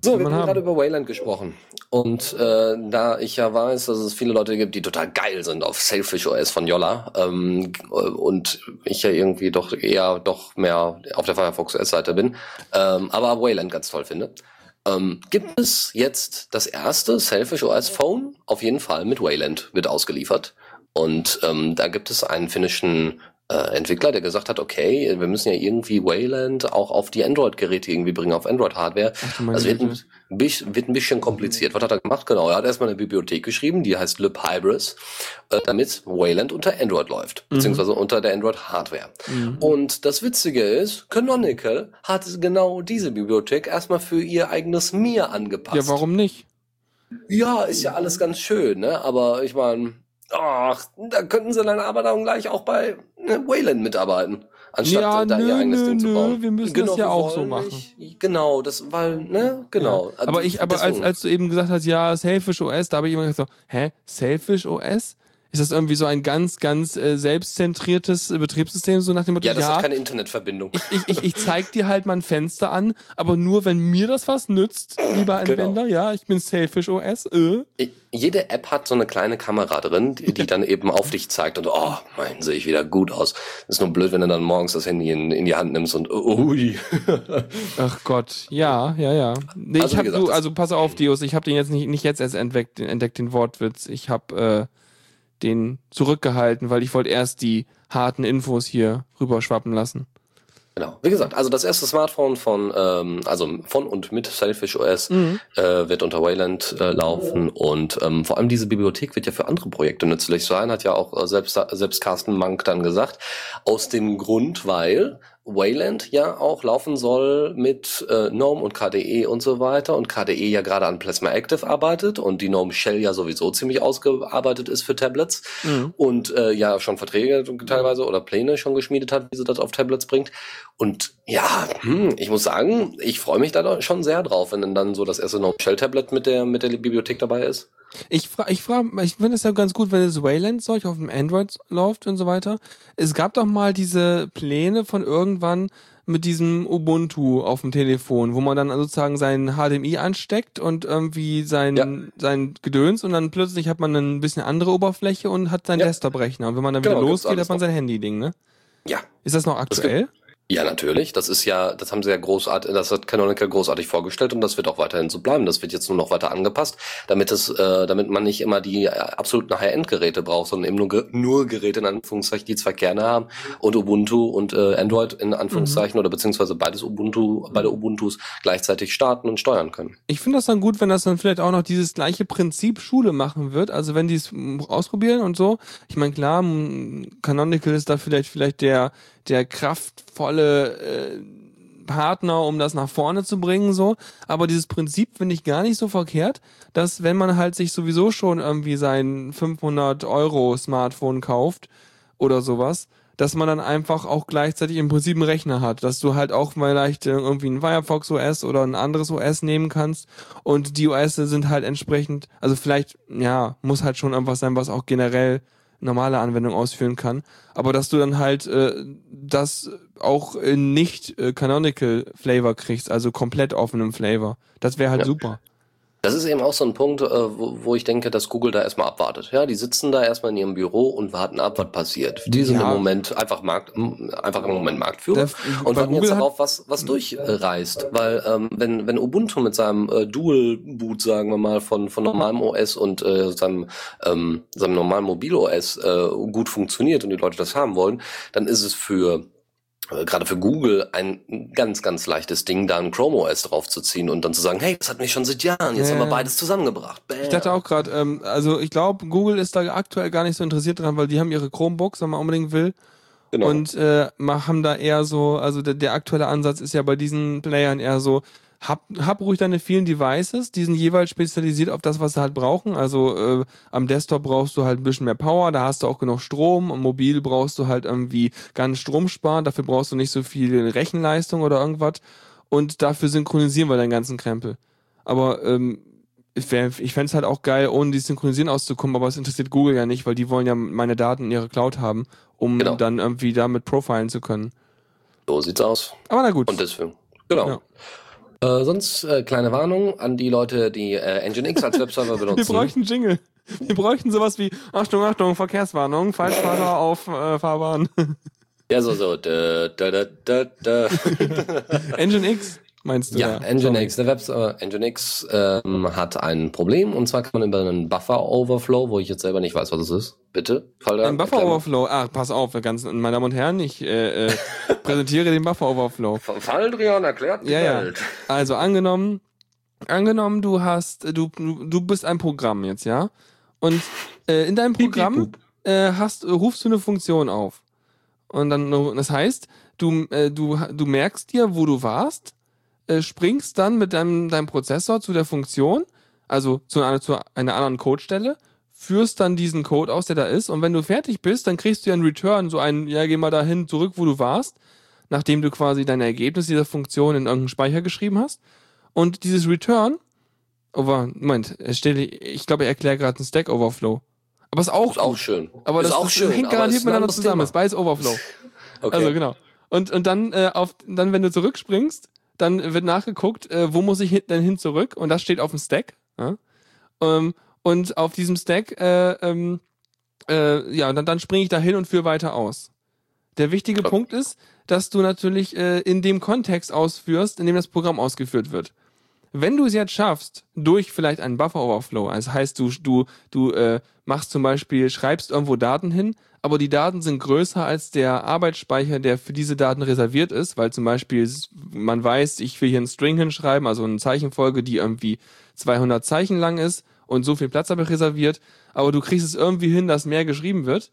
So, wir haben gerade über Wayland gesprochen. Und äh, da ich ja weiß, dass es viele Leute gibt, die total geil sind auf Sailfish OS von Yolla ähm, und ich ja irgendwie doch eher doch mehr auf der Firefox OS Seite bin, ähm, aber Wayland ganz toll finde, ähm, gibt es jetzt das erste Selfish OS Phone? Auf jeden Fall mit Wayland wird ausgeliefert. Und ähm, da gibt es einen finnischen äh, Entwickler, der gesagt hat, okay, wir müssen ja irgendwie Wayland auch auf die Android-Geräte irgendwie bringen, auf Android-Hardware. Also wird ein, bisschen- wird ein bisschen kompliziert. Was hat er gemacht? Genau, er hat erstmal eine Bibliothek geschrieben, die heißt libhybris, äh, damit Wayland unter Android läuft, Mhm. beziehungsweise unter der Android-Hardware. Mhm. Und das Witzige ist, Canonical hat genau diese Bibliothek erstmal für ihr eigenes Mir angepasst. Ja, warum nicht? Ja, ist ja alles ganz schön, ne? Aber ich meine, ach, da könnten sie dann aber dann gleich auch bei ne, Wayland mitarbeiten, anstatt Ja, da nö, ihr eigenes nö, Ding zu nö, bauen. wir müssen das ja auch so machen. nicht- Genau, das, weil, ne, genau. Ja. Aber ich, aber als, Deswegen. als du eben gesagt hast, ja, Selfish OS, da habe ich immer gesagt so, hä, Selfish OS? Ist das irgendwie so ein ganz, ganz äh, selbstzentriertes äh, Betriebssystem, so nach dem Motto, ja, das hat keine Internetverbindung. ich, ich, ich zeig dir halt mal ein Fenster an, aber nur wenn mir das was nützt, lieber Genau. Anwender, ja, ich bin Selfish OS, äh. Jede App hat so eine kleine Kamera drin, die, die dann eben auf dich zeigt und oh, mein, sehe ich wieder gut aus. ist nur blöd, wenn du dann morgens das Handy in, in die Hand nimmst und ui. Ach Gott, ja, ja, ja. Nee, Also, ich hab, gesagt, du, also pass auf, Dios, ich habe den jetzt nicht, nicht jetzt erst entdeckt, entdeckt, den Wortwitz. Ich habe äh, den zurückgehalten, weil ich wollte erst die harten Infos hier rüberschwappen lassen. Genau. Wie gesagt, also das erste Smartphone von, ähm, also von und mit Selfish OS Mhm. äh, wird unter Wayland äh, laufen und ähm, vor allem diese Bibliothek wird ja für andere Projekte nützlich sein, hat ja auch äh, selbst, selbst Carsten Mank dann gesagt. Aus dem Grund, weil Wayland ja auch laufen soll mit äh, GNOME und KDE und so weiter und KDE ja gerade an Plasma Active arbeitet und die GNOME Shell ja sowieso ziemlich ausgearbeitet ist für Tablets Mhm. und äh, ja schon Verträge teilweise oder Pläne schon geschmiedet hat, wie sie das auf Tablets bringt. Und ja, hm, ich muss sagen, ich freue mich da schon sehr drauf, wenn dann so das erste No Shell Tablet mit der mit der Bibliothek dabei ist. Ich frage, ich frage, ich finde es ja ganz gut, wenn es Wayland Zeug auf dem Android läuft und so weiter. Es gab doch mal diese Pläne von irgendwann mit diesem Ubuntu auf dem Telefon, wo man dann sozusagen sein HDMI ansteckt und irgendwie sein, Ja. sein Gedöns und dann plötzlich hat man ein bisschen andere Oberfläche und hat seinen Ja. Desktop-Rechner. Und wenn man dann Genau, wieder losgeht, hat man sein Handy-Ding, ne? Ja. Ist das noch aktuell? Ja, natürlich. Das ist ja, das haben sie ja großartig, das hat Canonical großartig vorgestellt und das wird auch weiterhin so bleiben. Das wird jetzt nur noch weiter angepasst, damit es, äh, damit man nicht immer die äh, absoluten High-End-Geräte braucht, sondern eben nur, nur Geräte in Anführungszeichen, die zwei Kerne haben und Ubuntu und äh, Android in Anführungszeichen oder beziehungsweise beides Ubuntu, beide Ubuntus gleichzeitig starten und steuern können. Ich finde das dann gut, wenn das dann vielleicht auch noch dieses gleiche Prinzip Schule machen wird. Also wenn die es ausprobieren und so. Ich meine, klar, Canonical ist da vielleicht vielleicht der der kraftvolle äh, Partner, um das nach vorne zu bringen, so. Aber dieses Prinzip finde ich gar nicht so verkehrt, dass wenn man halt sich sowieso schon irgendwie sein 500 Euro Smartphone kauft oder sowas, dass man dann einfach auch gleichzeitig im Prinzip einen Rechner hat, dass du halt auch vielleicht irgendwie ein Firefox OS oder ein anderes OS nehmen kannst und die OS sind halt entsprechend, also vielleicht, ja, muss halt schon irgendwas sein, was auch generell normale Anwendung ausführen kann, aber dass du dann halt äh, das auch in nicht äh, canonical Flavor kriegst, also komplett offenem Flavor. Das wäre halt Ja. super. Das ist eben auch so ein Punkt, äh, wo, wo ich denke, dass Google da erstmal abwartet. Ja, die sitzen da erstmal in ihrem Büro und warten ab, was passiert. Die sind Ja. im Moment einfach Markt, einfach im Moment Marktführer Das- und warten jetzt Google hat- darauf, was, was durchreißt. Weil ähm, wenn, wenn Ubuntu mit seinem äh, Dual Boot, sagen wir mal, von, von normalem OS und äh, seinem, ähm, seinem normalen Mobil-OS äh, gut funktioniert und die Leute das haben wollen, dann ist es für gerade für Google ein ganz, ganz leichtes Ding, da ein Chrome OS draufzuziehen und dann zu sagen, hey, das hat mich schon seit Jahren, jetzt Ja, haben wir beides zusammengebracht. Bam. Ich dachte auch gerade, ähm, also ich glaube, Google ist da aktuell gar nicht so interessiert dran, weil die haben ihre Chromebooks, wenn man unbedingt will. Genau. Und äh, haben da eher so, also der, der aktuelle Ansatz ist ja bei diesen Playern eher so, hab, hab ruhig deine vielen Devices, die sind jeweils spezialisiert auf das, was sie halt brauchen. Also äh, am Desktop brauchst du halt ein bisschen mehr Power, da hast du auch genug Strom. Am Mobil brauchst du halt irgendwie ganz Strom sparen, dafür brauchst du nicht so viel Rechenleistung oder irgendwas. Und dafür synchronisieren wir deinen ganzen Krempel. Aber ähm, ich, wär- ich fänd's halt auch geil, ohne die Synchronisieren auszukommen, aber es interessiert Google ja nicht, weil die wollen ja meine Daten in ihrer Cloud haben, um Genau. dann irgendwie damit profilen zu können. So sieht's aus. Aber na gut. Und deswegen. Genau. Ja. Äh, sonst äh, kleine Warnung an die Leute, die äh, Nginx als Webserver Wir benutzen. bräuchten Jingle. Wir bräuchten sowas wie Achtung, Achtung, Verkehrswarnung, Falschfahrer auf äh, Fahrbahn. ja, so, so. Da, da, da, da. Engine X, meinst du? Ja, Nginx, der Webserver Nginx ähm, hat ein Problem und zwar kann man über einen Buffer Overflow, wo ich jetzt selber nicht weiß, was es ist. Bitte, Fall Ein Buffer Overflow. Ah, pass auf, ganz, meine Damen und Herren, ich äh, äh, präsentiere den Buffer Overflow. Faldrian erklärt die Ja, ja. Welt. Also angenommen, angenommen, du hast, du, du du bist ein Programm jetzt, ja? Und äh, in deinem Programm äh, hast, rufst du eine Funktion auf. Und dann, das heißt, du, äh, du, du merkst dir, wo du warst, äh, springst dann mit deinem, deinem Prozessor zu der Funktion, also zu einer, zu einer anderen Codestelle, führst dann diesen Code aus, der da ist, und wenn du fertig bist, dann kriegst du ja einen Return, so ein, ja, geh mal dahin zurück, wo du warst, nachdem du quasi deine Ergebnisse dieser Funktion in irgendeinen Speicher geschrieben hast. Und dieses Return, oh, wa- Moment, ich glaube, ich erkläre gerade einen Stack Overflow. Aber ist auch, Ist auch schön. aber ist das, auch das schön. hängt aber garantiert miteinander zusammen. Thema. Ist beides Overflow. Okay. Also genau. Und, und dann äh, auf, dann, wenn du zurückspringst, dann wird nachgeguckt, äh, wo muss ich denn hin zurück? Und das steht auf dem Stack. Ja? Ähm, und auf diesem Stack, äh, ähm, äh, ja, dann, dann springe ich da hin und führe weiter aus. Der wichtige Okay. Punkt ist, dass du natürlich äh, in dem Kontext ausführst, in dem das Programm ausgeführt wird. Wenn du es jetzt schaffst, durch vielleicht einen Buffer-Overflow, also heißt du, du, du äh, machst zum Beispiel, schreibst irgendwo Daten hin, aber die Daten sind größer als der Arbeitsspeicher, der für diese Daten reserviert ist, weil zum Beispiel man weiß, ich will hier einen String hinschreiben, also eine Zeichenfolge, die irgendwie 200 Zeichen lang ist und so viel Platz habe ich reserviert, aber du kriegst es irgendwie hin, dass mehr geschrieben wird.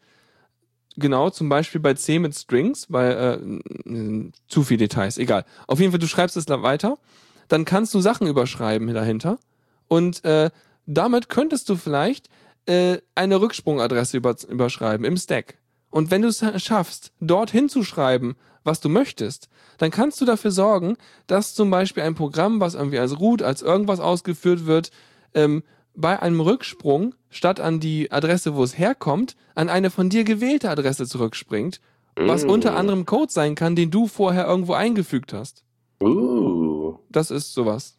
Genau, zum Beispiel bei C mit Strings, weil äh, zu viel Details, egal. Auf jeden Fall, du schreibst es weiter, dann kannst du Sachen überschreiben dahinter und äh, damit könntest du vielleicht äh, eine Rücksprungadresse über, überschreiben im Stack. Und wenn du es schaffst, dort hinzuschreiben, was du möchtest, dann kannst du dafür sorgen, dass zum Beispiel ein Programm, was irgendwie als root, als irgendwas ausgeführt wird, ähm, bei einem Rücksprung statt an die Adresse, wo es herkommt, an eine von dir gewählte Adresse zurückspringt, was Mm. unter anderem Code sein kann, den du vorher irgendwo eingefügt hast. Uh. Das ist sowas.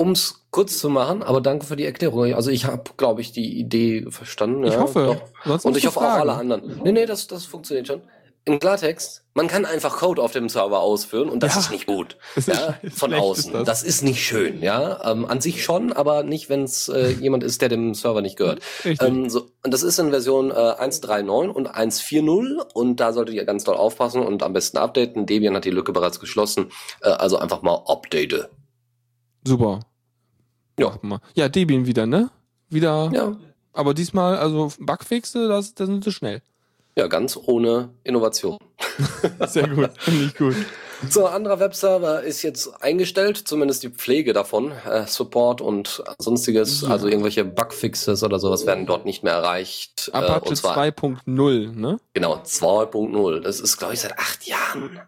Um es kurz zu machen, aber danke für die Erklärung. Also ich habe, glaube ich, die Idee verstanden. Ich ja, hoffe. Und ich hoffe fragen. auch alle anderen. Nee, nee, das, das funktioniert schon. Im Klartext, man kann einfach Code auf dem Server ausführen und das Ja. ist nicht gut. Ist ja, von außen. das. das. ist nicht schön, ja. Ähm, an sich schon, aber nicht, wenn es äh, jemand ist, der dem Server nicht gehört. Ähm, so, und das ist in Version äh, 1.3.9 und 1.4.0 und da solltet ihr ganz doll aufpassen und am besten updaten. Debian hat die Lücke bereits geschlossen, äh, also einfach mal update. Super. Ja. Ja, Debian wieder, ne? Wieder. Ja, Aber diesmal, also Bugfixe, das, das sind sie schnell. ja, ganz ohne Innovation. Sehr gut. Finde ich gut. So, anderer Webserver ist jetzt eingestellt, zumindest die Pflege davon, äh, Support und sonstiges, Ja. also irgendwelche Bugfixes oder sowas werden dort nicht mehr erreicht. Apache äh, und zwar 2.0, ne? genau 2.0. Das ist, glaube ich, seit acht Jahren.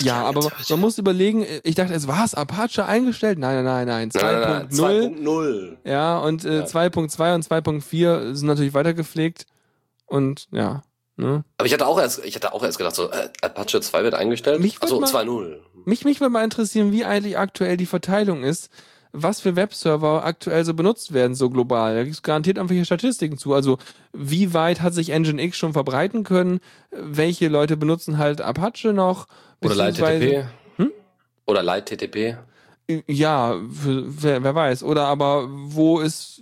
Ja, aber man muss überlegen, ich dachte, es war es Apache eingestellt? Nein, nein, nein, nein. Nein, nein, 2.0. nein, 2.0. Ja, und äh, Ja. 2.2 und 2.4 sind natürlich weitergepflegt. Und ja, ne? Aber ich hatte auch erst, ich hatte auch erst gedacht, so äh, Apache 2 wird eingestellt. Mich also mal- 2.0. Mich, mich würde mal interessieren, wie eigentlich aktuell die Verteilung ist, was für Webserver aktuell so benutzt werden, so global. Da gibt es garantiert irgendwelche Statistiken zu. Also, wie weit hat sich Nginx schon verbreiten können? Welche Leute benutzen halt Apache noch? Oder Light Beziehungsweise- TTP. Hm? Oder Light TTP. Ja, wer, wer weiß. Oder aber wo ist,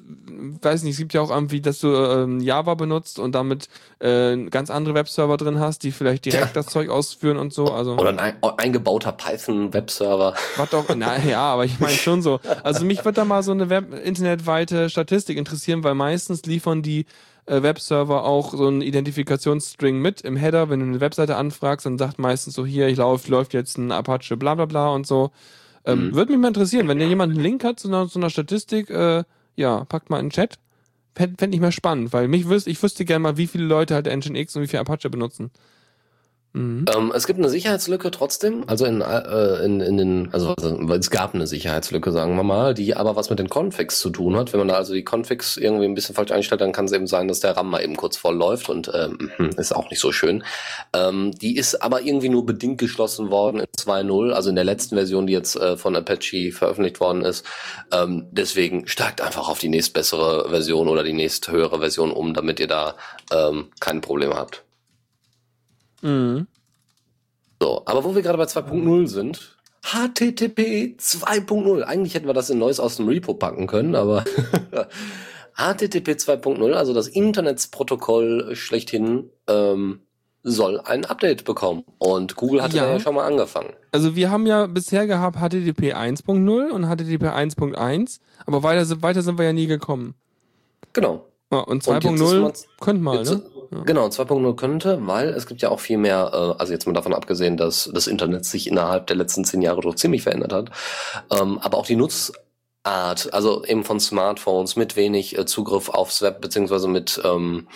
weiß nicht, es gibt ja auch irgendwie, dass du ähm, Java benutzt und damit äh, ganz andere Webserver drin hast, die vielleicht direkt Ja. das Zeug ausführen und so. Also Oder ein ein eingebauter Python-Webserver. was doch, na ja, aber ich meine schon so. Also mich würde da mal so eine Web internetweite Statistik interessieren, weil meistens liefern die äh, Webserver auch so einen Identifikationsstring mit im Header, wenn du eine Webseite anfragst, dann sagt meistens so hier, ich lauf, läuft jetzt ein Apache bla bla bla und so. Ähm, Mhm. Würde mich mal interessieren, wenn dir jemand einen Link hat zu einer, zu einer Statistik, äh, ja, packt mal in den Chat. Fände fänd ich mal spannend, weil mich wüs ich wüsste gerne mal, wie viele Leute halt Nginx und wie viel Apache benutzen. Mhm. Ähm, es gibt eine Sicherheitslücke trotzdem, also in, äh, in, in den, also, also es gab eine Sicherheitslücke, sagen wir mal, die aber was mit den Configs zu tun hat. Wenn man da also die Configs irgendwie ein bisschen falsch einstellt, dann kann es eben sein, dass der RAM mal eben kurz voll läuft und ähm, hm, ist auch nicht so schön. Ähm, die ist aber irgendwie nur bedingt geschlossen worden in 2.0, also in der letzten Version, die jetzt äh, von Apache veröffentlicht worden ist. Ähm, deswegen steigt einfach auf die nächstbessere Version oder die nächsthöhere Version um, damit ihr da ähm, keine Probleme habt. Mhm. So, aber wo wir gerade bei 2.0 sind, HTTP 2.0. Eigentlich hätten wir das in Neues aus dem Repo packen können, aber HTTP 2.0, also das Internetsprotokoll schlechthin, ähm, soll ein Update bekommen. Und Google hatte Ja. da ja schon mal angefangen. Also wir haben ja bisher gehabt HTTP 1.0 und HTTP 1.1, aber weiter, sind- weiter sind wir ja nie gekommen. Genau. Ja, und Und jetzt ist 2.0 man's- könnte mal, Jetzt, ne? Genau, 2.0 könnte, weil es gibt ja auch viel mehr, äh, also jetzt mal davon abgesehen, dass das Internet sich innerhalb der letzten zehn Jahre doch ziemlich verändert hat, ähm, aber auch die Nutzart, also eben von Smartphones mit wenig äh, Zugriff aufs Web, beziehungsweise mit ähm,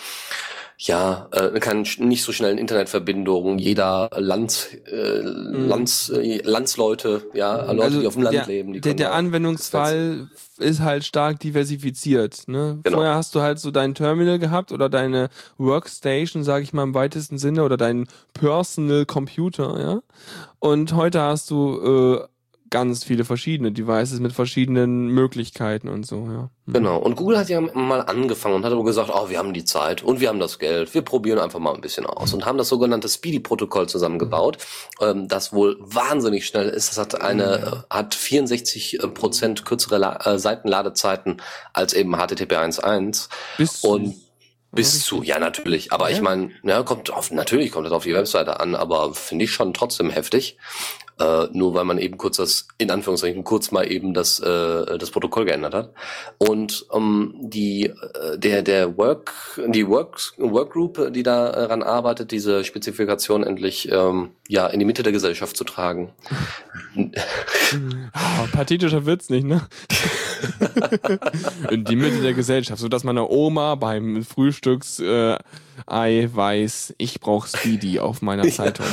ja, äh, kann nicht so schnellen Internetverbindungen, jeder Land, äh, Lands, äh, Landsleute, ja, Leute, die auf dem Land Mhm. Also der, leben, die der, der Anwendungsfall ist halt stark diversifiziert. Ne? Genau. Vorher hast du halt so dein Terminal gehabt oder deine Workstation, sage ich mal im weitesten Sinne, oder deinen Personal Computer, ja. Und heute hast du äh, ganz viele verschiedene Devices mit verschiedenen Möglichkeiten und so, ja. Mhm. Genau. Und Google hat ja mal angefangen und hat aber gesagt, oh, wir haben die Zeit und wir haben das Geld. Wir probieren einfach mal ein bisschen aus und haben das sogenannte Speedy-Protokoll zusammengebaut, ähm, das wohl wahnsinnig schnell ist. Das hat eine, äh, hat 64 Prozent kürzere La äh, Seitenladezeiten als eben HTTP 1.1 Bis und bis zu, ja natürlich, aber ich Ja. meine, ja, kommt auf, natürlich kommt das auf die Webseite an, aber finde ich schon trotzdem heftig. Äh, nur weil man eben kurz das, in Anführungszeichen, kurz mal eben das, äh, das Protokoll geändert hat. Und ähm, die, äh, der, der Work, die Work, Workgroup, die daran arbeitet, diese Spezifikation endlich ähm, ja in die Mitte der Gesellschaft zu tragen. Ah, pathetischer Witz nicht, ne? In die Mitte der Gesellschaft, so dass meine Oma beim Frühstücks äh, Ei weiß, ich brauche Speedy auf meiner Zeitung.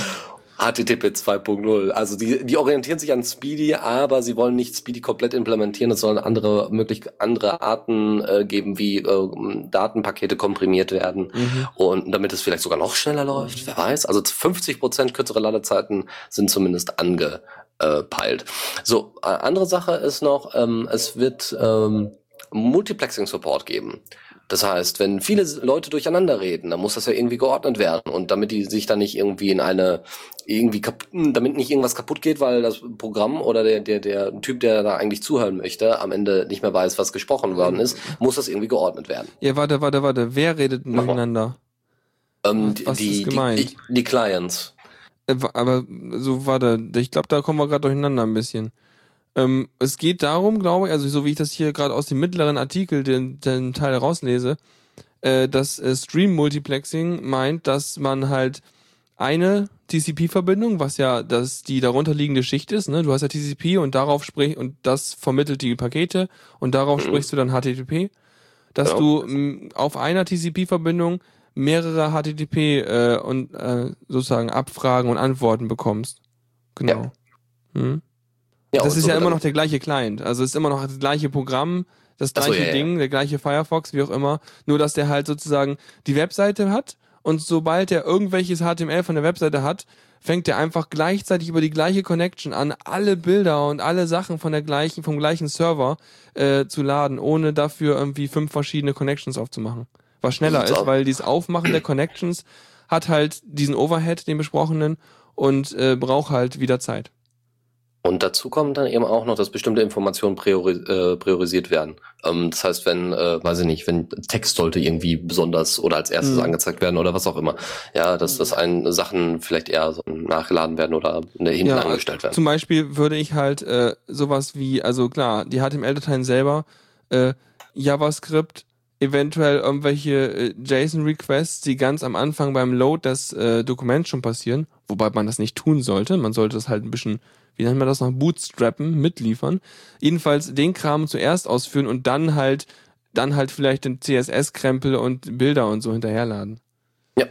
HTTP 2.0. Also die, die orientieren sich an Speedy, aber sie wollen nicht Speedy komplett implementieren. Es sollen andere möglich andere Arten äh, geben, wie äh, Datenpakete komprimiert werden Mhm. und damit es vielleicht sogar noch schneller läuft. Wer weiß? Also 50 Prozent kürzere Ladezeiten sind zumindest angepeilt. So äh, andere Sache ist noch, ähm, es wird ähm, Multiplexing Support geben. Das heißt, wenn viele Leute durcheinander reden, dann muss das ja irgendwie geordnet werden. Und damit die sich dann nicht irgendwie in eine, irgendwie kap damit nicht irgendwas kaputt geht, weil das Programm oder der, der, der Typ, der da eigentlich zuhören möchte, am Ende nicht mehr weiß, was gesprochen worden ist, muss das irgendwie geordnet werden. Ja, warte, warte, warte. Wer redet durcheinander? Ähm, Was die, ist gemeint? Die, die Clients. Äh, Aber so, warte, ich glaube, da kommen wir gerade durcheinander ein bisschen. Ähm, es geht darum, glaube ich, also so wie ich das hier gerade aus dem mittleren Artikel, den, den Teil rauslese, äh, dass äh, Stream Multiplexing meint, dass man halt eine TCP-Verbindung, was ja das die darunterliegende Schicht ist, ne? Du hast ja TCP und darauf sprich und das vermittelt die Pakete und darauf Mhm. sprichst du dann HTTP, dass Genau. du mh, auf einer TCP-Verbindung mehrere HTTP äh, und äh, sozusagen Abfragen und Antworten bekommst. Genau. Hm? Ja, das ist so ja immer noch der gleiche Client. Also es ist immer noch das gleiche Programm, das Ach so, gleiche ja, ja. Ding, der gleiche Firefox, wie auch immer. Nur dass der halt sozusagen die Webseite hat und sobald er irgendwelches HTML von der Webseite hat, fängt er einfach gleichzeitig über die gleiche Connection an, alle Bilder und alle Sachen von der gleichen, vom gleichen Server äh, zu laden, ohne dafür irgendwie fünf verschiedene Connections aufzumachen. Was schneller ist weil dieses Aufmachen der Connections hat halt diesen Overhead, den besprochenen, und äh, braucht halt wieder Zeit. Und dazu kommt dann eben auch noch, dass bestimmte Informationen priori äh, priorisiert werden. Ähm, das heißt, wenn, äh, weiß ich nicht, wenn Text sollte irgendwie besonders oder als erstes Mhm. angezeigt werden oder was auch immer. Ja, dass das ein Sachen vielleicht eher so nachgeladen werden oder ne, hinten Ja, angestellt werden. Zum Beispiel würde ich halt äh, sowas wie, also klar, die HTML-Dateien selber, äh, JavaScript eventuell irgendwelche äh, JSON-Requests, die ganz am Anfang beim Load des äh, Dokuments schon passieren, wobei man das nicht tun sollte. Man sollte das halt ein bisschen, wie nennt man das noch, bootstrappen, mitliefern. Jedenfalls den Kram zuerst ausführen und dann halt, dann halt vielleicht den CSS-Krempel und Bilder und so hinterherladen. Ja.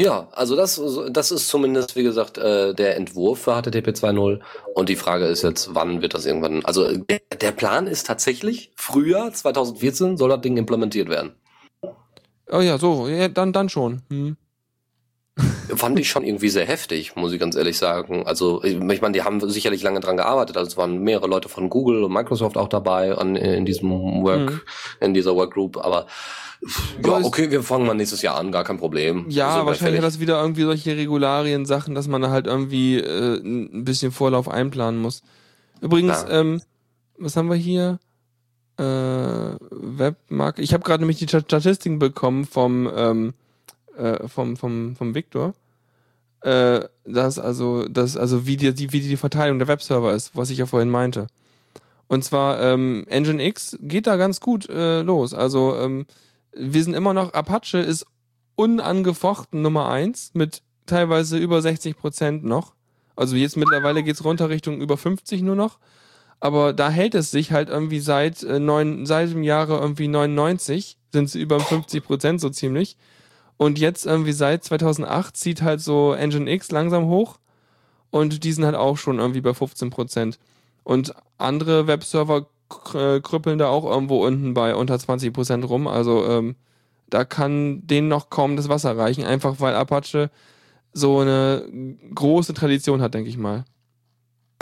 Ja, also das, das ist zumindest, wie gesagt, äh, der Entwurf für HTTP 2.0. Und die Frage ist jetzt, wann wird das irgendwann, also der, der Plan ist tatsächlich, Frühjahr 2014 soll das Ding implementiert werden. Oh ja, so, ja, dann, dann schon. Hm. Fand ich schon irgendwie sehr heftig, muss ich ganz ehrlich sagen. Also, ich meine, die haben sicherlich lange dran gearbeitet. Also es waren mehrere Leute von Google und Microsoft auch dabei an, in diesem Work, mhm. in dieser Workgroup, aber ja, okay, wir fangen mal nächstes Jahr an, gar kein Problem. Ja, wahrscheinlich hat das wieder irgendwie solche Regularien, Sachen, dass man halt irgendwie äh, ein bisschen Vorlauf einplanen muss. Übrigens, ja. ähm, was haben wir hier? Äh, Webmarke. Ich habe gerade nämlich die Statistiken bekommen vom ähm, äh, vom vom vom Victor. Äh, das also das also wie die, die wie die Verteilung der Webserver ist, was ich ja vorhin meinte. Und zwar ähm, Nginx geht da ganz gut äh, los. Also ähm, wir sind immer noch, Apache ist unangefochten Nummer eins mit teilweise über 60 Prozent noch. Also jetzt mittlerweile geht's runter Richtung über 50 nur noch. Aber da hält es sich halt irgendwie seit äh, neun, seit dem Jahre irgendwie 99 sind sie über 50 Prozent so ziemlich. Und jetzt irgendwie seit 2008 zieht halt so Engine X langsam hoch. Und die sind halt auch schon irgendwie bei 15 Prozent. Und andere Webserver äh, krüppeln da auch irgendwo unten bei unter 20 Prozent rum. Also ähm, da kann denen noch kaum das Wasser reichen, einfach weil Apache so eine große Tradition hat, denke ich mal.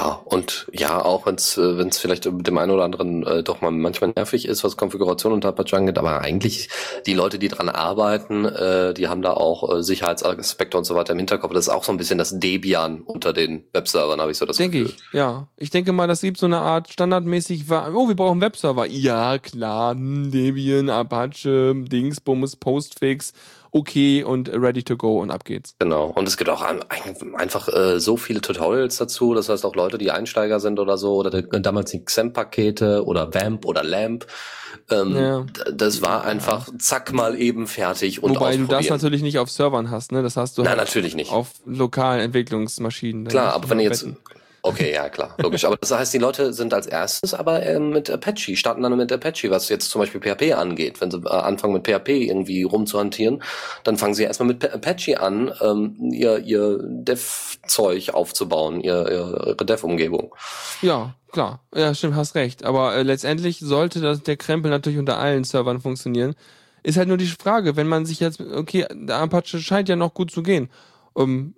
Ja, und ja, auch wenn es äh, wenn es vielleicht mit dem einen oder anderen äh, doch mal manchmal nervig ist, was Konfiguration und Apache angeht, aber eigentlich die Leute, die dran arbeiten, äh, die haben da auch äh, Sicherheitsaspekte und so weiter im Hinterkopf. Das ist auch so ein bisschen das Debian unter den Webservern, habe ich so das denke Gefühl. Denke ich, ja. Ich denke mal, das gibt so eine Art standardmäßig, oh, wir brauchen Webserver. Ja, klar, Debian, Apache, Dingsbums, Postfix okay und ready to go und ab geht's. Genau. Und es gibt auch einfach äh, so viele Tutorials dazu. Das heißt auch Leute, die Einsteiger sind oder so, oder damals die XAMPP-Pakete oder VAMP oder LAMP. Ähm, ja. Das war einfach zack mal eben fertig und Wobei du das natürlich nicht auf Servern hast, ne? Das hast du Nein, halt natürlich nicht. auf lokalen Entwicklungsmaschinen. Klar, aber wenn du jetzt Okay, ja klar, logisch. Aber das heißt, die Leute sind als erstes aber äh, mit Apache, starten dann mit Apache, was jetzt zum Beispiel PHP angeht. Wenn sie äh, anfangen mit PHP irgendwie rumzuhantieren, dann fangen sie erstmal mit Apache an, ähm, ihr, ihr Dev-Zeug aufzubauen, ihr, ihre Dev-Umgebung. Ja, klar. Ja, stimmt, hast recht. Aber äh, letztendlich sollte das, der Krempel natürlich unter allen Servern funktionieren. Ist halt nur die Frage, wenn man sich jetzt, okay, der Apache scheint ja noch gut zu gehen. Um,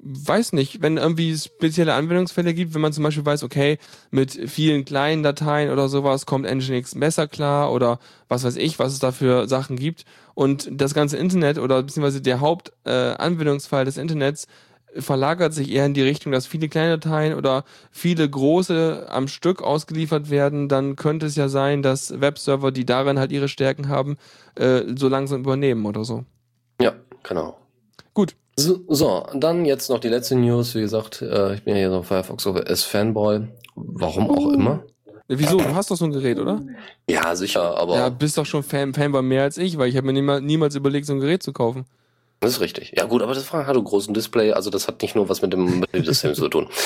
weiß nicht, wenn irgendwie spezielle Anwendungsfälle gibt, wenn man zum Beispiel weiß, okay, mit vielen kleinen Dateien oder sowas kommt Nginx besser klar oder was weiß ich, was es da für Sachen gibt und das ganze Internet oder beziehungsweise der Hauptanwendungsfall äh, des Internets verlagert sich eher in die Richtung, dass viele kleine Dateien oder viele große am Stück ausgeliefert werden, dann könnte es ja sein, dass Webserver, die darin halt ihre Stärken haben, äh, so langsam übernehmen oder so. Ja, genau. Gut, so, so, dann jetzt noch die letzte News. Wie gesagt, äh, ich bin ja hier so ein Firefox OS Fanboy. Warum auch immer. Wieso? Du hast doch so ein Gerät, oder? Ja, sicher, aber. Ja, bist doch schon Fan, Fanboy mehr als ich, weil ich habe mir niemals, niemals überlegt, so ein Gerät zu kaufen. Das ist richtig. Ja gut, aber das hat einen großen Display, also das hat nicht nur was mit dem Betriebssystem zu tun.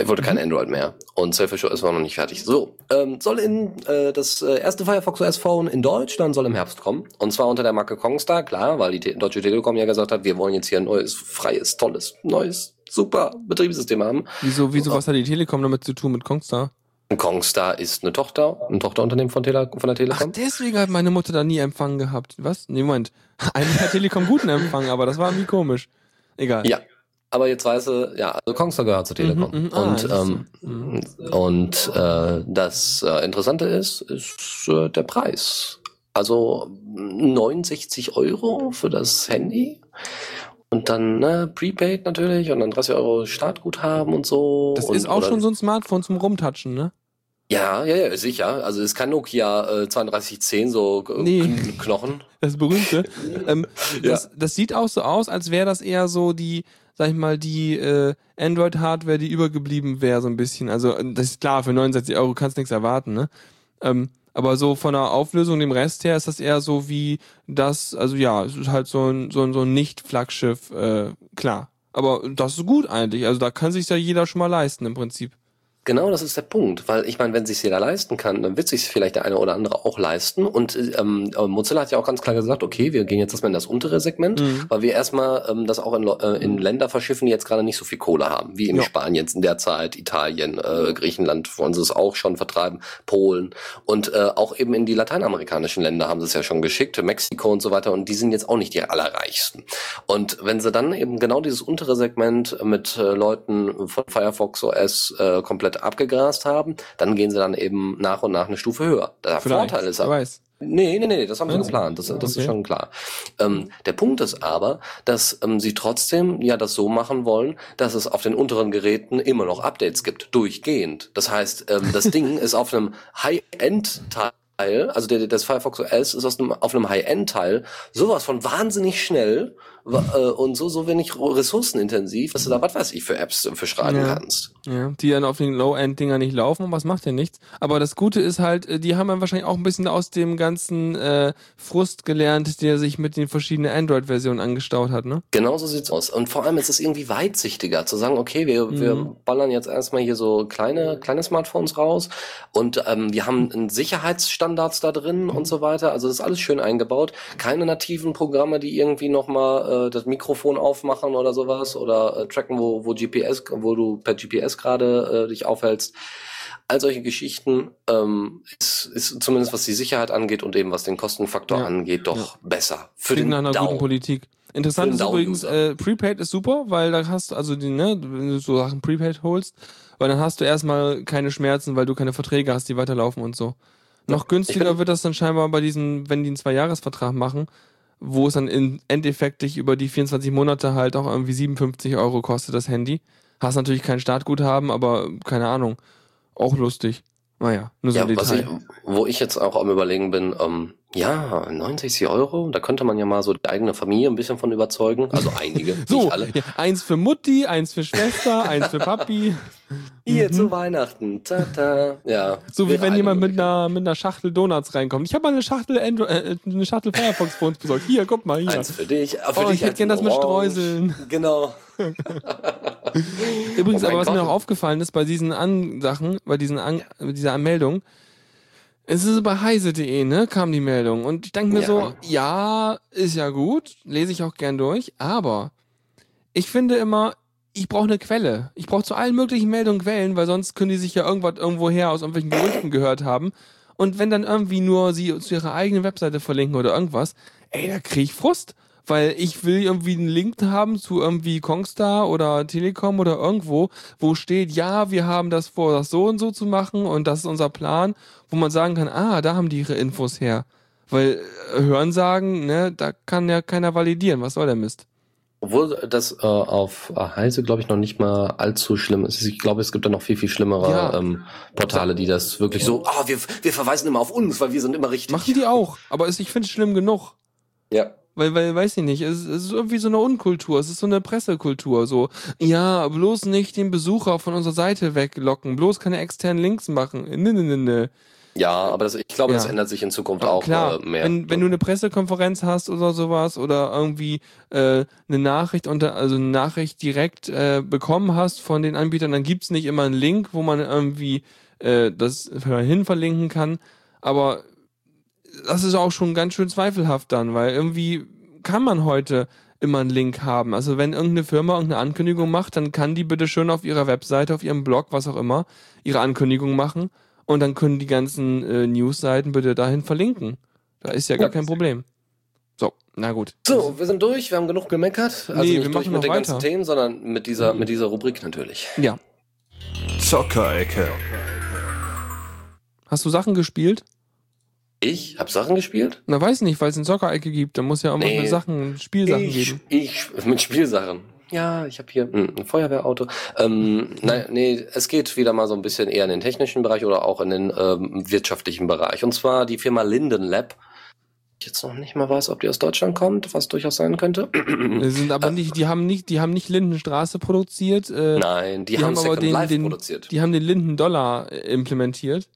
Ich wollte kein Android mehr und Selfish OS war noch nicht fertig. So, ähm, soll in äh, das äh, erste Firefox OS Phone in Deutschland soll im Herbst kommen und zwar unter der Marke Kongstar, klar, weil die Te Deutsche Telekom ja gesagt hat, wir wollen jetzt hier ein neues, freies, tolles, neues, super Betriebssystem haben. Wieso, wieso, was hat die Telekom damit zu tun mit Kongstar? Kongstar ist eine Tochter, ein Tochterunternehmen von, Tele von der Telekom. Ach, deswegen hat meine Mutter da nie Empfang gehabt. Was? Nee, Moment. Eigentlich hat Telekom guten Empfang, aber das war irgendwie komisch. Egal. Ja. Aber jetzt weiß sie, ja, also Kongstar gehört zur Telekom. Mhm, mh, ah, und ähm, mhm. und äh, das äh, Interessante ist, ist äh, der Preis. Also 69 Euro für das Handy. Und dann ne, Prepaid natürlich und dann 30 Euro Startguthaben und so. Das und, ist auch schon so ein Smartphone zum Rumtatschen, ne? Ja, ja, ja, sicher. Also es kann Nokia äh, 3210 so äh, nee. Knochen. Das berühmte. ähm, ja. das, das sieht auch so aus, als wäre das eher so die, sag ich mal, die äh, Android-Hardware, die übergeblieben wäre, so ein bisschen. Also das ist klar, für 69 Euro kannst du nichts erwarten, ne? Ähm, Aber so von der Auflösung, dem Rest her, ist das eher so wie das, also ja, es ist halt so ein, so ein, so ein Nicht-Flaggschiff, äh, klar. Aber das ist gut eigentlich. Also da kann sich ja jeder schon mal leisten im Prinzip. Genau, das ist der Punkt, weil ich meine, wenn sich jeder leisten kann, dann wird sich vielleicht der eine oder andere auch leisten. Und ähm, Mozilla hat ja auch ganz klar gesagt, okay, wir gehen jetzt erstmal in das untere Segment, mhm. weil wir erstmal ähm, das auch in, äh, in Länder verschiffen, die jetzt gerade nicht so viel Kohle haben, wie in ja. Spanien in der Zeit, Italien, äh, Griechenland wollen sie es auch schon vertreiben, Polen und äh, auch eben in die lateinamerikanischen Länder haben sie es ja schon geschickt, Mexiko und so weiter. Und die sind jetzt auch nicht die allerreichsten. Und wenn sie dann eben genau dieses untere Segment mit äh, Leuten von Firefox OS äh, komplett komplett abgegrast haben, dann gehen sie dann eben nach und nach eine Stufe höher. Der Vielleicht, Vorteil ist aber. Nee, nee, nee, das haben sie geplant. Das, das okay. ist schon klar. Ähm, der Punkt ist aber, dass ähm, sie trotzdem ja das so machen wollen, dass es auf den unteren Geräten immer noch Updates gibt, durchgehend. Das heißt, ähm, das Ding ist auf einem High-End-Teil also der, das Firefox OS ist aus einem, auf einem High-End-Teil sowas von wahnsinnig schnell und so, so wenig ressourcenintensiv, dass du da, was weiß ich, für Apps für schreiben ja. kannst. Ja, die dann auf den Low-End-Dinger nicht laufen und was macht ja nichts. Aber das Gute ist halt, äh, die haben dann wahrscheinlich auch ein bisschen aus dem ganzen äh, Frust gelernt, der sich mit den verschiedenen Android-Versionen angestaut hat, ne? Genau so sieht's aus. Und vor allem ist es irgendwie weitsichtiger, zu sagen, okay, wir, mhm. wir ballern jetzt erstmal hier so kleine, kleine Smartphones raus und ähm, wir haben einen Sicherheitsstandards da drin und so weiter. Also das ist alles schön eingebaut. Keine nativen Programme, die irgendwie nochmal äh, das Mikrofon aufmachen oder sowas oder äh, tracken, wo, wo GPS, wo du per GPS gerade äh, dich aufhältst. All solche Geschichten ähm, ist, ist zumindest was die Sicherheit angeht und eben was den Kostenfaktor ja. angeht, doch ja. besser. Für Klingt den nach einer Down. guten Politik. Interessant ist übrigens, äh, Prepaid ist super, weil da hast du, also die, ne, wenn du so Sachen Prepaid holst, weil dann hast du erstmal keine Schmerzen, weil du keine Verträge hast, die weiterlaufen und so. Noch günstiger wird das dann scheinbar bei diesen, wenn die einen Zwei-Jahres-Vertrag machen, wo es dann im Endeffekt dich über die 24 Monate halt auch irgendwie 57 Euro kostet, das Handy. Hast natürlich kein Startguthaben, aber keine Ahnung. Auch lustig. Naja, nur so ja, ein Detail. Ich, wo ich jetzt auch am überlegen bin, ähm, ja, 69 Euro, da könnte man ja mal so die eigene Familie ein bisschen von überzeugen. Also einige, so, nicht alle. Ja, eins für Mutti, eins für Schwester, eins für Papi. Hier mhm. zu Weihnachten. Ta Ja. So wie wenn jemand mit einer, mit einer Schachtel Donuts reinkommt. Ich habe mal eine Schachtel Android, äh, eine Schachtel Firefox für uns besorgt. Hier, guck mal hier. Eins für dich. Für oh, dich ich hätte gern das mit Streuseln. Genau. Übrigens, oh aber was Gott. mir noch aufgefallen ist bei diesen An Sachen, bei diesen An ja. dieser Anmeldung, es ist bei heise.de, ne, kam die Meldung. Und ich denke mir ja. so, ja, ist ja gut, lese ich auch gern durch, aber ich finde immer, ich brauche eine Quelle. Ich brauche zu allen möglichen Meldungen Quellen, weil sonst können die sich ja irgendwas irgendwoher aus irgendwelchen Gerüchten gehört haben. Und wenn dann irgendwie nur sie zu ihrer eigenen Webseite verlinken oder irgendwas, ey, da krieg ich Frust weil ich will irgendwie einen Link haben zu irgendwie Kongstar oder Telekom oder irgendwo, wo steht, ja, wir haben das vor, das so und so zu machen und das ist unser Plan, wo man sagen kann, ah, da haben die ihre Infos her. Weil äh, Hörensagen, ne, da kann ja keiner validieren. Was soll der Mist? Obwohl das äh, auf Heise, glaube ich, noch nicht mal allzu schlimm ist. Ich glaube, es gibt da noch viel, viel schlimmere ja. ähm, Portale, die das wirklich so, ah, oh, wir, wir verweisen immer auf uns, weil wir sind immer richtig. Machen die auch, aber ich finde es schlimm genug. Ja. Weil, weil, weiß ich nicht, es, es ist irgendwie so eine Unkultur, es ist so eine Pressekultur, so, ja, bloß nicht den Besucher von unserer Seite weglocken, bloß keine externen Links machen, ne, ne, ne, ne. Ja, aber das, ich glaube, ja. das ändert sich in Zukunft auch Klar, äh, mehr. Wenn, wenn du eine Pressekonferenz hast oder sowas oder irgendwie äh, eine Nachricht unter, also eine Nachricht direkt äh, bekommen hast von den Anbietern, dann gibt's nicht immer einen Link, wo man irgendwie äh, das hin verlinken kann. Aber das ist auch schon ganz schön zweifelhaft dann, weil irgendwie kann man heute immer einen Link haben. Also wenn irgendeine Firma irgendeine Ankündigung macht, dann kann die bitte schön auf ihrer Webseite, auf ihrem Blog, was auch immer, ihre Ankündigung machen und dann können die ganzen äh, Newsseiten bitte dahin verlinken. Da ist ja gar kein Problem. So, na gut. So, wir sind durch, wir haben genug gemeckert. Also nee, nicht durch mit den weiter. ganzen Themen, sondern mit dieser, mit dieser Rubrik natürlich. Ja. Zockerecke. Hast du Sachen gespielt? Ich habe Sachen gespielt? Na, weiß nicht, weil es eine Zockerecke gibt. Da muss ja auch nee, Sachen, Spielsachen ich, geben. Ich, mit Spielsachen. Ja, ich habe hier hm, ein Feuerwehrauto. Ähm, nein, nee, es geht wieder mal so ein bisschen eher in den technischen Bereich oder auch in den ähm, wirtschaftlichen Bereich. Und zwar die Firma Linden Lab. Ich jetzt noch nicht mal weiß, ob die aus Deutschland kommt, was durchaus sein könnte. Die sind aber nicht, die haben nicht, die haben nicht Lindenstraße produziert. Äh, Nein, die, die haben, haben aber den, den, produziert. Die haben den Linden Dollar äh, implementiert.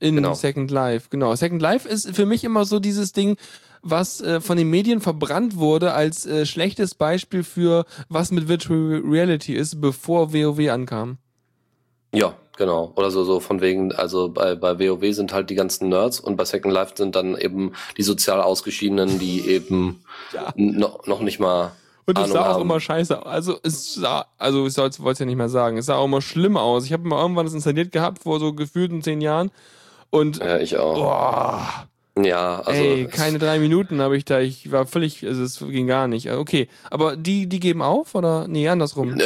in Genau. Second Life. Genau. Second Life ist für mich immer so dieses Ding, was äh, von den Medien verbrannt wurde als äh, schlechtes Beispiel für was mit Virtual Reality ist, bevor WoW ankam. Ja, genau. Oder so, so von wegen, also bei, bei WoW sind halt die ganzen Nerds und bei Second Life sind dann eben die sozial Ausgeschiedenen, die eben Ja. n- noch, nicht mal Und es sah auch haben. immer scheiße aus. Also es sah, also ich wollte es ja nicht mehr sagen, es sah auch immer schlimm aus. Ich habe mal irgendwann das installiert gehabt vor so gefühlten zehn Jahren und Ja, ich auch. boah, Ja, also. ey, keine drei Minuten habe ich da, ich war völlig, also es ging gar nicht. Okay, aber die, die geben auf oder? Nee, andersrum.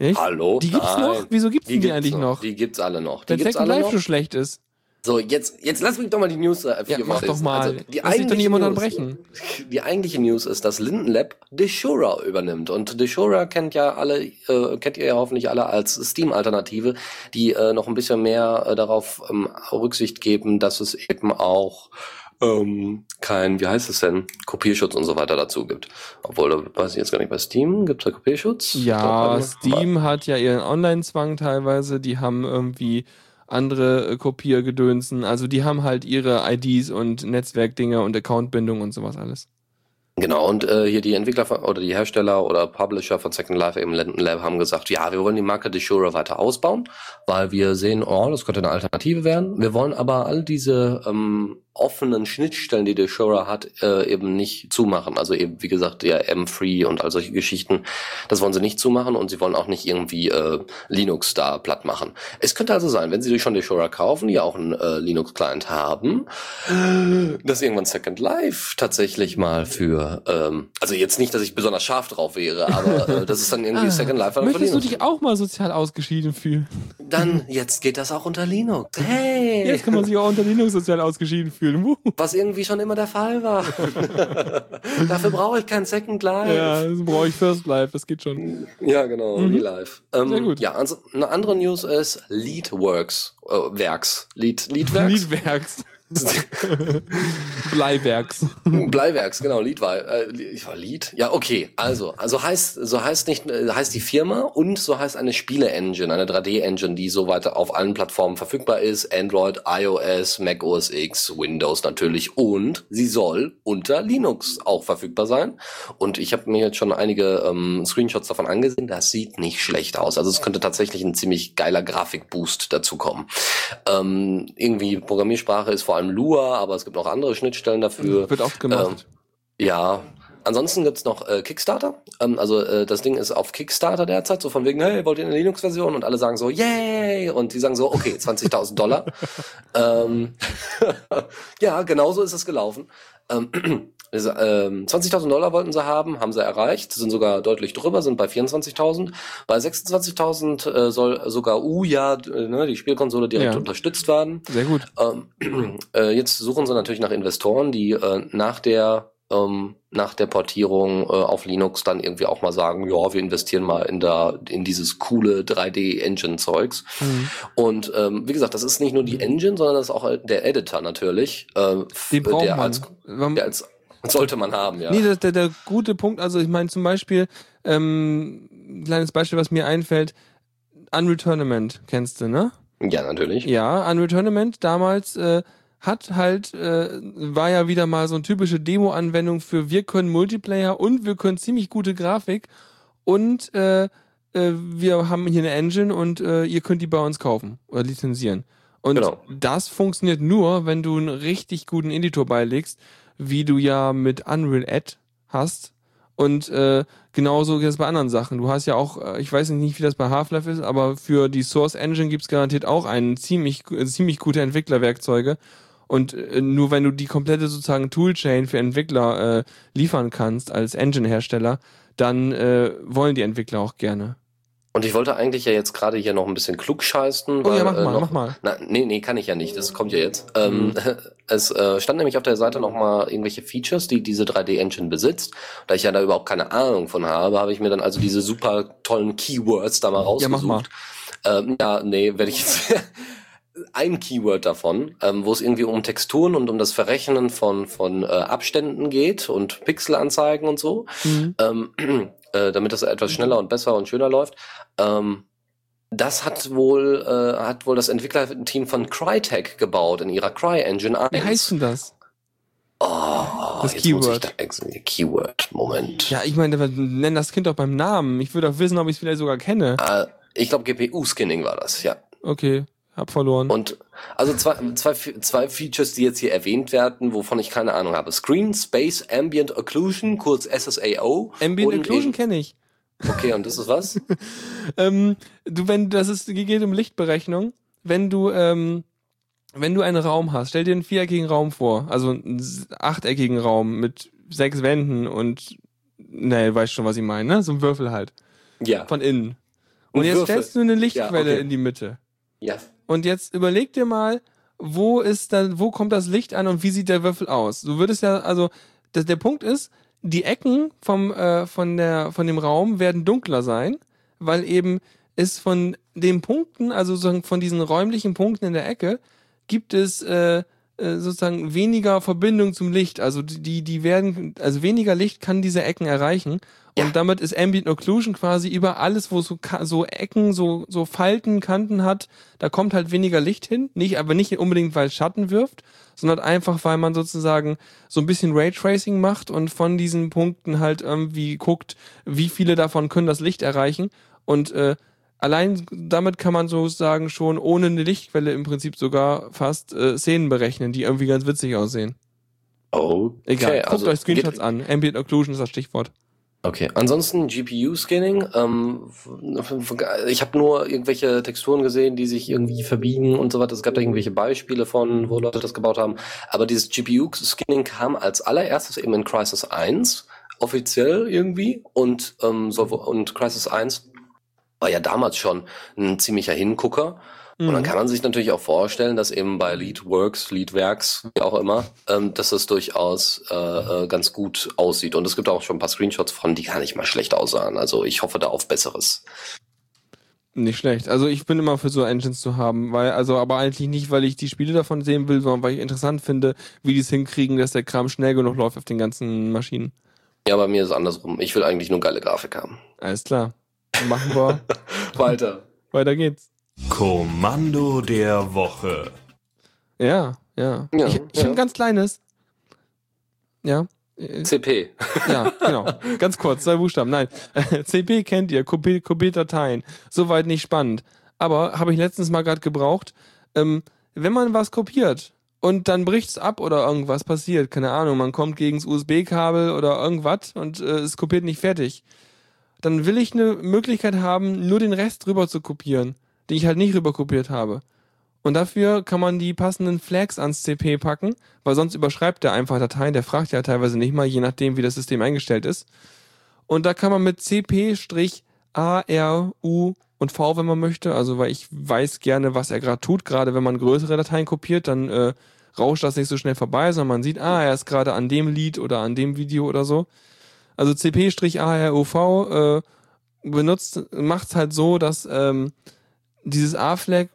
Echt? Hallo? Die gibt's Nein. noch? Wieso gibt's die, gibt's eigentlich noch? Die gibt's alle noch. Die Wenn Second alle Life noch. so schlecht ist. So, jetzt, jetzt lass mich doch mal die News äh, Ja, mach doch mal. Also, die Lass doch eigentliche immer News- unterbrechen. Die eigentliche News ist, dass Linden Lab Deshura übernimmt. Und Deshura kennt ja alle, äh, kennt ihr ja hoffentlich alle als Steam-Alternative, die äh, noch ein bisschen mehr äh, darauf ähm, Rücksicht geben, dass es eben auch ähm, kein, wie heißt es denn, Kopierschutz und so weiter dazu gibt. Obwohl, da weiß ich jetzt gar nicht, bei Steam gibt es da Kopierschutz? Ja, Doch, Steam hat ja ihren Online-Zwang teilweise, die haben irgendwie andere äh, Kopiergedönsen, also die haben halt ihre IDs und Netzwerkdinger und Accountbindung und sowas alles. Genau, und äh, hier die Entwickler von, oder die Hersteller oder Publisher von Second Life eben Linden Lab haben gesagt, ja, wir wollen die Marke Deshura weiter ausbauen, weil wir sehen, oh, das könnte eine Alternative werden. Wir wollen aber all diese ähm, offenen Schnittstellen, die Deshura hat, äh, eben nicht zumachen. Also eben, wie gesagt, ja, M-Free und all solche Geschichten, das wollen sie nicht zumachen und sie wollen auch nicht irgendwie äh, Linux da platt machen. Es könnte also sein, wenn sie schon Deshura kaufen, die auch einen äh, Linux-Client haben, dass irgendwann Second Life tatsächlich mal für, ähm, also jetzt nicht, dass ich besonders scharf drauf wäre, aber äh, das ist dann irgendwie Ah, Second Life. Möchtest du Linux. dich auch mal sozial ausgeschieden fühlen? Dann, jetzt geht das auch unter Linux. Hey! Jetzt kann man sich auch unter Linux sozial ausgeschieden fühlen. Wuhu. Was irgendwie schon immer der Fall war. Dafür brauche ich kein Second Life. Ja, das brauche ich First Life, das geht schon. Ja, genau, Mhm. Life. Ähm, Sehr gut. Ja, also eine andere News ist Leadworks, äh, Werks, Lead, Leadwerks, Liedwerks. Bleiwerks. Bleiwerks, genau, Lead war, äh, Lead. Ja, okay, also, also heißt, so heißt nicht, äh, heißt die Firma und so heißt eine Spiele-Engine, eine 3D-Engine, die so weiter auf allen Plattformen verfügbar ist, Android, iOS, Mac OS X, Windows natürlich und sie soll unter Linux auch verfügbar sein. Und ich habe mir jetzt schon einige ähm, Screenshots davon angesehen, das sieht nicht schlecht aus. Also es könnte tatsächlich ein ziemlich geiler Grafikboost dazu kommen. Ähm, irgendwie Programmiersprache ist vor allem Lua, aber es gibt noch andere Schnittstellen dafür. Wird oft gemacht. Ja. Ansonsten gibt's noch äh, Kickstarter. Ähm, also äh, das Ding ist auf Kickstarter derzeit, so von wegen, hey, wollt ihr eine Linux-Version? Und alle sagen so, yay! Und die sagen so, okay, 20.000 Dollar. ähm, ja, genau so ist es gelaufen. Ähm, also, ähm, 20.000 Dollar wollten sie haben, haben sie erreicht, sind sogar deutlich drüber, sind bei 24.000. Bei 26.000 äh, soll sogar Uja, äh, ne, die Spielkonsole direkt Ja. unterstützt werden. Sehr gut. Ähm, äh, jetzt suchen sie natürlich nach Investoren, die äh, nach der ähm, nach der Portierung äh, auf Linux dann irgendwie auch mal sagen, ja, wir investieren mal in da in dieses coole 3D-Engine-Zeugs. Mhm. Und ähm, wie gesagt, das ist nicht nur die Engine, sondern das ist auch der Editor natürlich. Äh, der. Als, der als sollte man haben, ja. Nee, das, der, der gute Punkt, also ich meine zum Beispiel, ähm, ein kleines Beispiel, was mir einfällt, Unreal Tournament, kennst du, ne? ja, natürlich. Ja, Unreal Tournament damals äh, hat halt, äh, war ja wieder mal so eine typische Demo-Anwendung für wir können Multiplayer und wir können ziemlich gute Grafik und äh, äh, wir haben hier eine Engine und äh, ihr könnt die bei uns kaufen oder lizenzieren. Und Genau. das funktioniert nur, wenn du einen richtig guten Editor beilegst, wie du ja mit Unreal Ad hast. Und äh, genauso geht es bei anderen Sachen. Du hast ja auch, äh, ich weiß nicht, wie das bei Half-Life ist, aber für die Source Engine gibt's garantiert auch einen ziemlich, äh, ziemlich gute Entwicklerwerkzeuge. Und äh, nur wenn du die komplette sozusagen Toolchain für Entwickler äh, liefern kannst als Engine-Hersteller, dann äh, wollen die Entwickler auch gerne. Und ich wollte eigentlich ja jetzt gerade hier noch ein bisschen klug scheißen. Oh ja, mach äh, mal, noch, mach mal. Na, nee, nee, kann ich ja nicht. Das kommt ja jetzt. Ähm, es äh, stand nämlich auf der Seite noch mal irgendwelche Features, die diese 3D-Engine besitzt. Da ich ja da überhaupt keine Ahnung von habe, habe ich mir dann also diese super tollen Keywords da mal Ja, mach rausgesucht. Ähm, ja, nee, werde ich jetzt ein Keyword davon, ähm, wo es irgendwie um Texturen und um das Verrechnen von von äh, Abständen geht und Pixelanzeigen und so Mhm. ähm, äh, damit das etwas schneller und besser und schöner läuft. Ähm, Das hat wohl, äh, hat wohl das Entwicklerteam von Crytek gebaut in ihrer CryEngine 1. Wie heißt denn das? Oh, Das Keyword. Da Keyword, Moment. Ja, ich meine, nennen das Kind doch beim Namen. Ich würde auch wissen, ob ich es vielleicht sogar kenne. Äh, ich glaube, GPU-Skinning war das, ja. Okay, hab verloren. Und also zwei, zwei, zwei Features, die jetzt hier erwähnt werden, wovon ich keine Ahnung habe. Screen Space Ambient Occlusion, kurz SSAO. Ambient und Occlusion kenne ich. Okay, und das ist was? Ähm, du, wenn das ist, geht um Lichtberechnung. Wenn du, ähm, wenn du einen Raum hast, stell dir einen viereckigen Raum vor, also einen achteckigen Raum mit sechs Wänden und, ne, weißt schon, was ich meine, ne? So ein Würfel halt. Ja. Von innen. Und Ein jetzt Würfel. stellst du eine Lichtquelle okay. in die Mitte. Ja. Und jetzt überleg dir mal, wo ist dann, wo kommt das Licht an und wie sieht der Würfel aus? Du würdest ja, also, das, der Punkt ist, die Ecken vom, äh, von der, von dem Raum werden dunkler sein, weil eben es von den Punkten, also sozusagen von diesen räumlichen Punkten in der Ecke, gibt es äh, äh, sozusagen weniger Verbindung zum Licht. Also die, die werden, also weniger Licht kann diese Ecken erreichen. Und Ja. damit ist Ambient Occlusion quasi über alles, wo so, so Ecken, so, so Falten, Kanten hat, da kommt halt weniger Licht hin. Nicht, aber nicht unbedingt, weil es Schatten wirft, sondern einfach, weil man sozusagen so ein bisschen Raytracing macht und von diesen Punkten halt irgendwie guckt, wie viele davon können das Licht erreichen. Und äh, allein damit kann man sozusagen schon ohne eine Lichtquelle im Prinzip sogar fast äh, Szenen berechnen, die irgendwie ganz witzig aussehen. Okay. Egal, guckt also euch Screenshots an. Ambient Occlusion ist das Stichwort. Okay, ansonsten GPU-Scanning. Ähm, ich habe nur irgendwelche Texturen gesehen, die sich irgendwie verbiegen und so weiter. Es gab da irgendwelche Beispiele von, wo Leute das gebaut haben. Aber dieses GPU-Scanning kam als allererstes eben in Crisis 1 offiziell irgendwie und ähm, so, und Crisis 1 war ja damals schon ein ziemlicher Hingucker. Und dann Mhm. kann man sich natürlich auch vorstellen, dass eben bei Leadworks, Leadwerks, wie auch immer, ähm, dass das durchaus äh, äh, ganz gut aussieht. Und es gibt auch schon ein paar Screenshots von, die gar nicht mal schlecht aussahen. Also ich hoffe da auf Besseres. Nicht schlecht. Also ich bin immer für so Engines zu haben, weil, also aber eigentlich nicht, weil ich die Spiele davon sehen will, sondern weil ich interessant finde, wie die es hinkriegen, dass der Kram schnell genug läuft auf den ganzen Maschinen. Ja, bei mir ist es andersrum. Ich will eigentlich nur geile Grafik haben. Alles klar. Dann Machen wir. Weiter. Weiter geht's. Kommando der Woche. Ja, ja. Ja, ich ich ja. habe ein ganz kleines. Ja. CP. Ja, genau. Ganz kurz, zwei Buchstaben. Nein. CP kennt ihr, Kopie- Kopie-Dateien. Soweit nicht spannend. Aber habe ich letztens mal gerade gebraucht. Ähm, wenn man was kopiert und dann bricht's ab oder irgendwas passiert, keine Ahnung, man kommt gegens USB-Kabel oder irgendwas und äh, es kopiert nicht fertig, dann will ich eine Möglichkeit haben, nur den Rest rüber zu kopieren, den ich halt nicht rüber kopiert habe. Und dafür kann man die passenden Flags ans CP packen, weil sonst überschreibt er einfach Dateien, der fragt ja teilweise nicht mal, je nachdem, wie das System eingestellt ist. Und da kann man mit CP-A, R, U und V, wenn man möchte, also weil ich weiß gerne, was er gerade tut, gerade wenn man größere Dateien kopiert, dann äh, rauscht das nicht so schnell vorbei, sondern man sieht, ah, er ist gerade an dem Lied oder an dem Video oder so. Also CP-ARUV äh, benutzt, macht's halt so, dass ähm, dieses A-Flag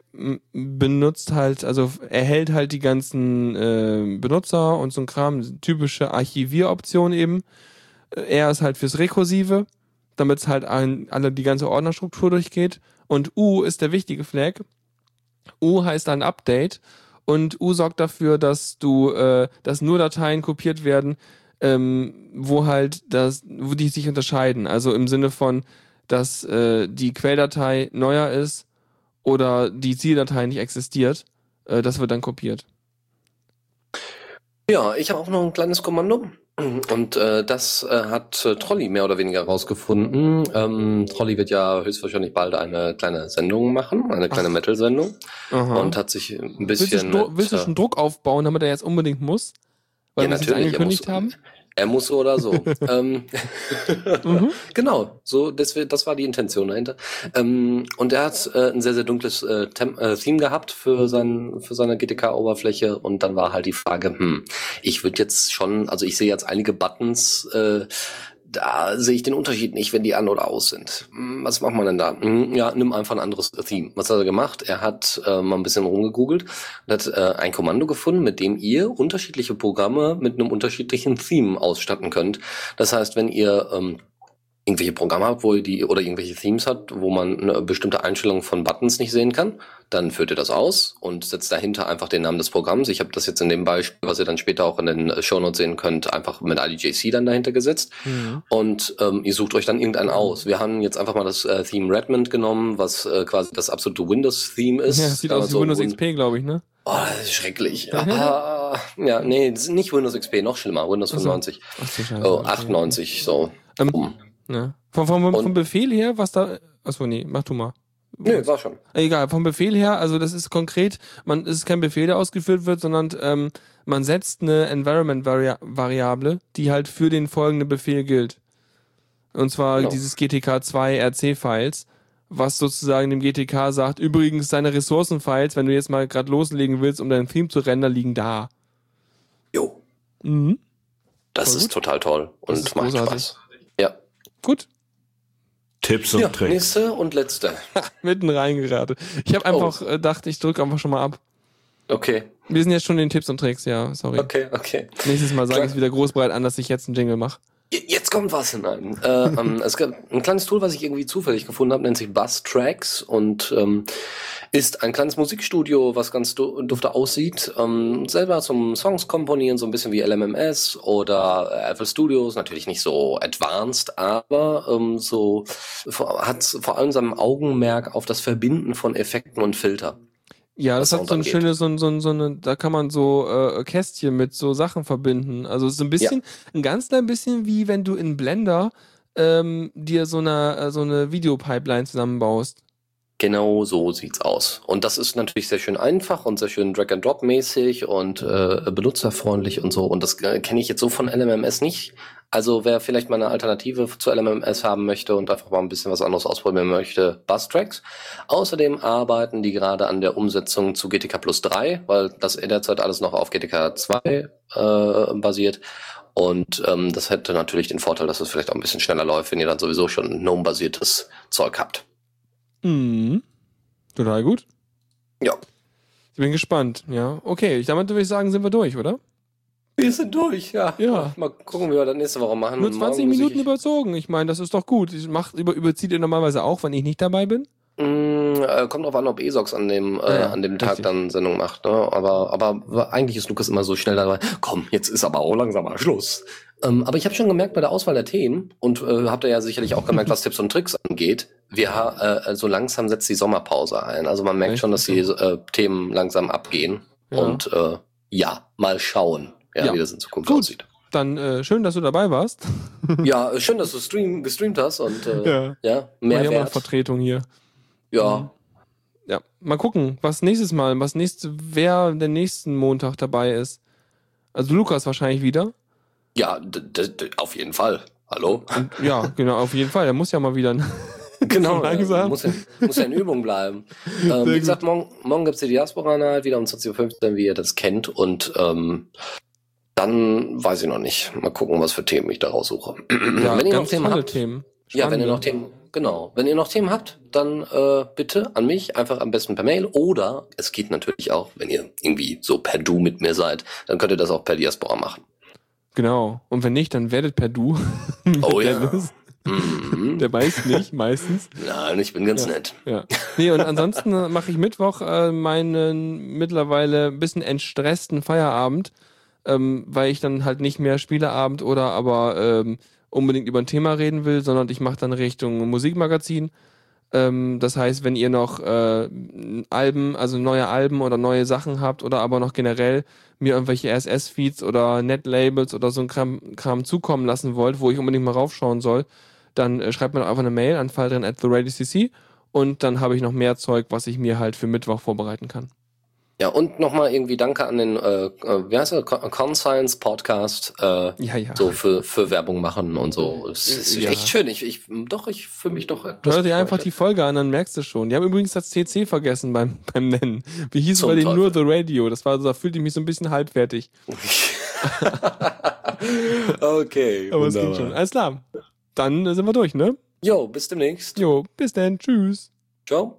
benutzt halt, also erhält halt die ganzen äh, Benutzer und so ein Kram, typische Archivieroption eben. Äh, R ist halt fürs Rekursive, damit es halt ein, alle die ganze Ordnerstruktur durchgeht. Und U ist der wichtige Flag. U heißt ein Update und U sorgt dafür, dass du, äh, dass nur Dateien kopiert werden, ähm, wo halt das, wo die sich unterscheiden. Also im Sinne von, dass äh, die Quelldatei neuer ist oder die Zieldatei nicht existiert. Äh, das wird dann kopiert. Ja, ich habe auch noch ein kleines Kommando. Und äh, das äh, hat äh, Trolli mehr oder weniger rausgefunden. Ähm, Trolli wird ja höchstwahrscheinlich bald eine kleine Sendung machen, eine kleine. Metal-Sendung. Und hat sich ein willst, du bisschen. schon, willst du mit, schon Druck aufbauen, damit er jetzt unbedingt muss? Weil Ja, wir es jetzt natürlich, er angekündigt muss- haben? Er muss so oder so. ähm, Mhm. Genau, so das, das war die Intention dahinter. Ähm, und er hat äh, ein sehr sehr dunkles äh, äh, Theme gehabt für sein für seine GTK-Oberfläche und dann war halt die Frage, hm, ich würde jetzt schon, also ich sehe jetzt einige Buttons, äh, da sehe ich den Unterschied nicht, wenn die an oder aus sind. Hm, Was macht man denn da? Hm, Ja, nimm einfach ein anderes Theme. Was hat er gemacht? Er hat äh, mal ein bisschen rumgegoogelt und hat äh, ein Kommando gefunden, mit dem ihr unterschiedliche Programme mit einem unterschiedlichen Theme ausstatten könnt. Das heißt, wenn ihr ähm, irgendwelche Programme habt, wo die oder irgendwelche Themes hat, wo man eine bestimmte Einstellung von Buttons nicht sehen kann, dann führt ihr das aus und setzt dahinter einfach den Namen des Programms. Ich habe das jetzt in dem Beispiel, was ihr dann später auch in den Shownotes sehen könnt, einfach mit IDJC dann dahinter gesetzt. Mhm. Und ähm, ihr sucht euch dann irgendeinen aus. Wir haben jetzt einfach mal das äh, Theme Redmond genommen, was äh, quasi das absolute Windows-Theme ist. Ja, sieht aus wie Windows Win- XP, glaube ich, ne? Oh, das ist schrecklich. Ah, ja, nee, nicht Windows XP, noch schlimmer, Windows Ach so. 95. Ach so, scheiße. Oh, 98, so. Ähm, Ja. Vom, vom, vom, vom Befehl her, was da. Achso, nee, mach du mal. Nö, war schon. Egal, vom Befehl her, also das ist konkret, man es ist kein Befehl, der ausgeführt wird, sondern ähm, man setzt eine Environment-Variable, die halt für den folgenden Befehl gilt. Und zwar Genau. dieses GTK2 RC-Files, was sozusagen dem GTK sagt, übrigens deine Ressourcen-Files, wenn du jetzt mal gerade loslegen willst, um dein Theme zu rendern, liegen da. Jo, Mhm. das Voll ist gut. total toll und macht großartig. Spaß. Gut, Tipps und ja, Tricks. nächste und letzte. mitten reingeraten. Ich habe einfach äh, gedacht, ich drücke einfach schon mal ab. Okay, Wir sind jetzt schon in den Tipps und Tricks, ja, sorry. okay, okay. Nächstes Mal sage ich es wieder großbreit an, dass ich jetzt einen Jingle mache. Jetzt kommt was hinein. Äh, ähm, es gibt ein kleines Tool, was ich irgendwie zufällig gefunden habe, nennt sich Buzz Tracks und ähm, ist ein kleines Musikstudio, was ganz du dufte aussieht. Ähm, selber zum Songs komponieren, so ein bisschen wie LMMS oder FL Studios, natürlich nicht so advanced, aber ähm, so hat vor allem seinem Augenmerk auf das Verbinden von Effekten und Filter. Ja, das hat so ein angeht. schönes, so ein, so ein, so eine, da kann man so äh, Kästchen mit so Sachen verbinden. Also es ist so ein bisschen, ein ganz klein bisschen wie wenn du in Blender ähm, dir so eine, äh, so eine Videopipeline zusammenbaust. Genau so sieht's aus. Und das ist natürlich sehr schön einfach und sehr schön Drag-and-Drop-mäßig und äh, benutzerfreundlich und so. Und das äh, kenne ich jetzt so von LMMS nicht. Also wer vielleicht mal eine Alternative zu LMMS haben möchte und einfach mal ein bisschen was anderes ausprobieren möchte, Bus-Tracks. Außerdem arbeiten die gerade an der Umsetzung zu GTK Plus 3, weil das in derzeit alles noch auf GTK 2 äh, basiert. Und ähm, das hätte natürlich den Vorteil, dass es vielleicht auch ein bisschen schneller läuft, wenn ihr dann sowieso schon GNOME-basiertes Zeug habt. Mhm. Total gut. Ja. Ich bin gespannt, ja. Okay, damit würde ich sagen, sind wir durch, oder? Wir sind durch, ja. Ja. Mal gucken, wie wir das nächste Woche machen. Nur Und 20 morgen muss Minuten ich, überzogen. Ich meine, das ist doch gut. Ich mach, über, überzieht ihr normalerweise auch, wenn ich nicht dabei bin? Mm, äh, kommt drauf an, ob ESOX an dem, äh, Ja, ja, an dem Tag richtig. dann Sendung macht. Ne? Aber, aber eigentlich ist Lukas immer so schnell dabei. Komm, jetzt ist aber auch langsam mal Schluss. Ähm, aber ich habe schon gemerkt bei der Auswahl der Themen und äh, habt ihr ja sicherlich auch gemerkt, was Tipps und Tricks angeht. Wir äh, so langsam setzt die Sommerpause ein. Also man merkt Echt? schon, dass die äh, Themen langsam abgehen. Ja. Und äh, ja, mal schauen, ja, Ja. wie das in Zukunft Gut. aussieht. Dann äh, schön, dass du dabei warst. Ja, schön, dass du stream, gestreamt hast und äh, Ja. ja, mal Mehrwert. Vertretung hier. Ja, Ja, mal gucken, was nächstes Mal, was nächste, wer der nächsten Montag dabei ist. Also Lukas wahrscheinlich wieder. ja, auf jeden Fall. Hallo? Und, ja, genau, auf jeden Fall. Er muss ja mal wieder. Genau, langsam. äh, Muss, ja, muss ja in Übung bleiben. Ähm, wie gesagt, morgen, morgen gibt's die Diaspora-Naht wieder um 20.15 Uhr, wie ihr das kennt. Und ähm, dann weiß ich noch nicht. Mal gucken, was für Themen ich da raussuche. Ja, wenn ihr noch Themen habt, Themen. ja, wenn ihr noch Themen, genau, wenn ihr noch Themen habt, dann äh, bitte an mich, einfach am besten per Mail oder es geht natürlich auch, wenn ihr irgendwie so per Du mit mir seid, dann könnt ihr das auch per Diaspora machen. Genau. Und wenn nicht, dann werdet per Du. Oh ja. Dennis. Mhm. Der weiß nicht, meistens. Nein, ich bin ganz Ja. nett. Ja. Nee, und ansonsten mache ich Mittwoch äh, meinen mittlerweile ein bisschen entstressten Feierabend, ähm, weil ich dann halt nicht mehr Spieleabend oder aber ähm, unbedingt über ein Thema reden will, sondern ich mache dann Richtung Musikmagazin. Ähm, das heißt, wenn ihr noch äh, Alben, also neue Alben oder neue Sachen habt oder aber noch generell mir irgendwelche RSS-Feeds oder Net-Labels oder so ein Kram, Kram zukommen lassen wollt, wo ich unbedingt mal raufschauen soll, dann äh, schreibt mir doch einfach eine Mail an faldrin at the und dann habe ich noch mehr Zeug, was ich mir halt für Mittwoch vorbereiten kann. Ja, und nochmal irgendwie Danke an den, äh, äh, wie heißt Con- Conscience Podcast, äh, Ja, ja. so für, für Werbung machen und so. Es ist Ja. echt schön. Ich, ich, doch, ich fühle mich doch Hör dir einfach die. Folge an, dann merkst du schon. Die haben übrigens das CC vergessen beim, beim Nennen. Wie hieß es Zum bei denen nur The Radio? Das war, da fühlte ich mich so ein bisschen halbfertig. okay, Aber es ging schon. Alles klar. Dann sind wir durch, ne? Jo, bis demnächst. Jo, bis dann. Tschüss. Ciao.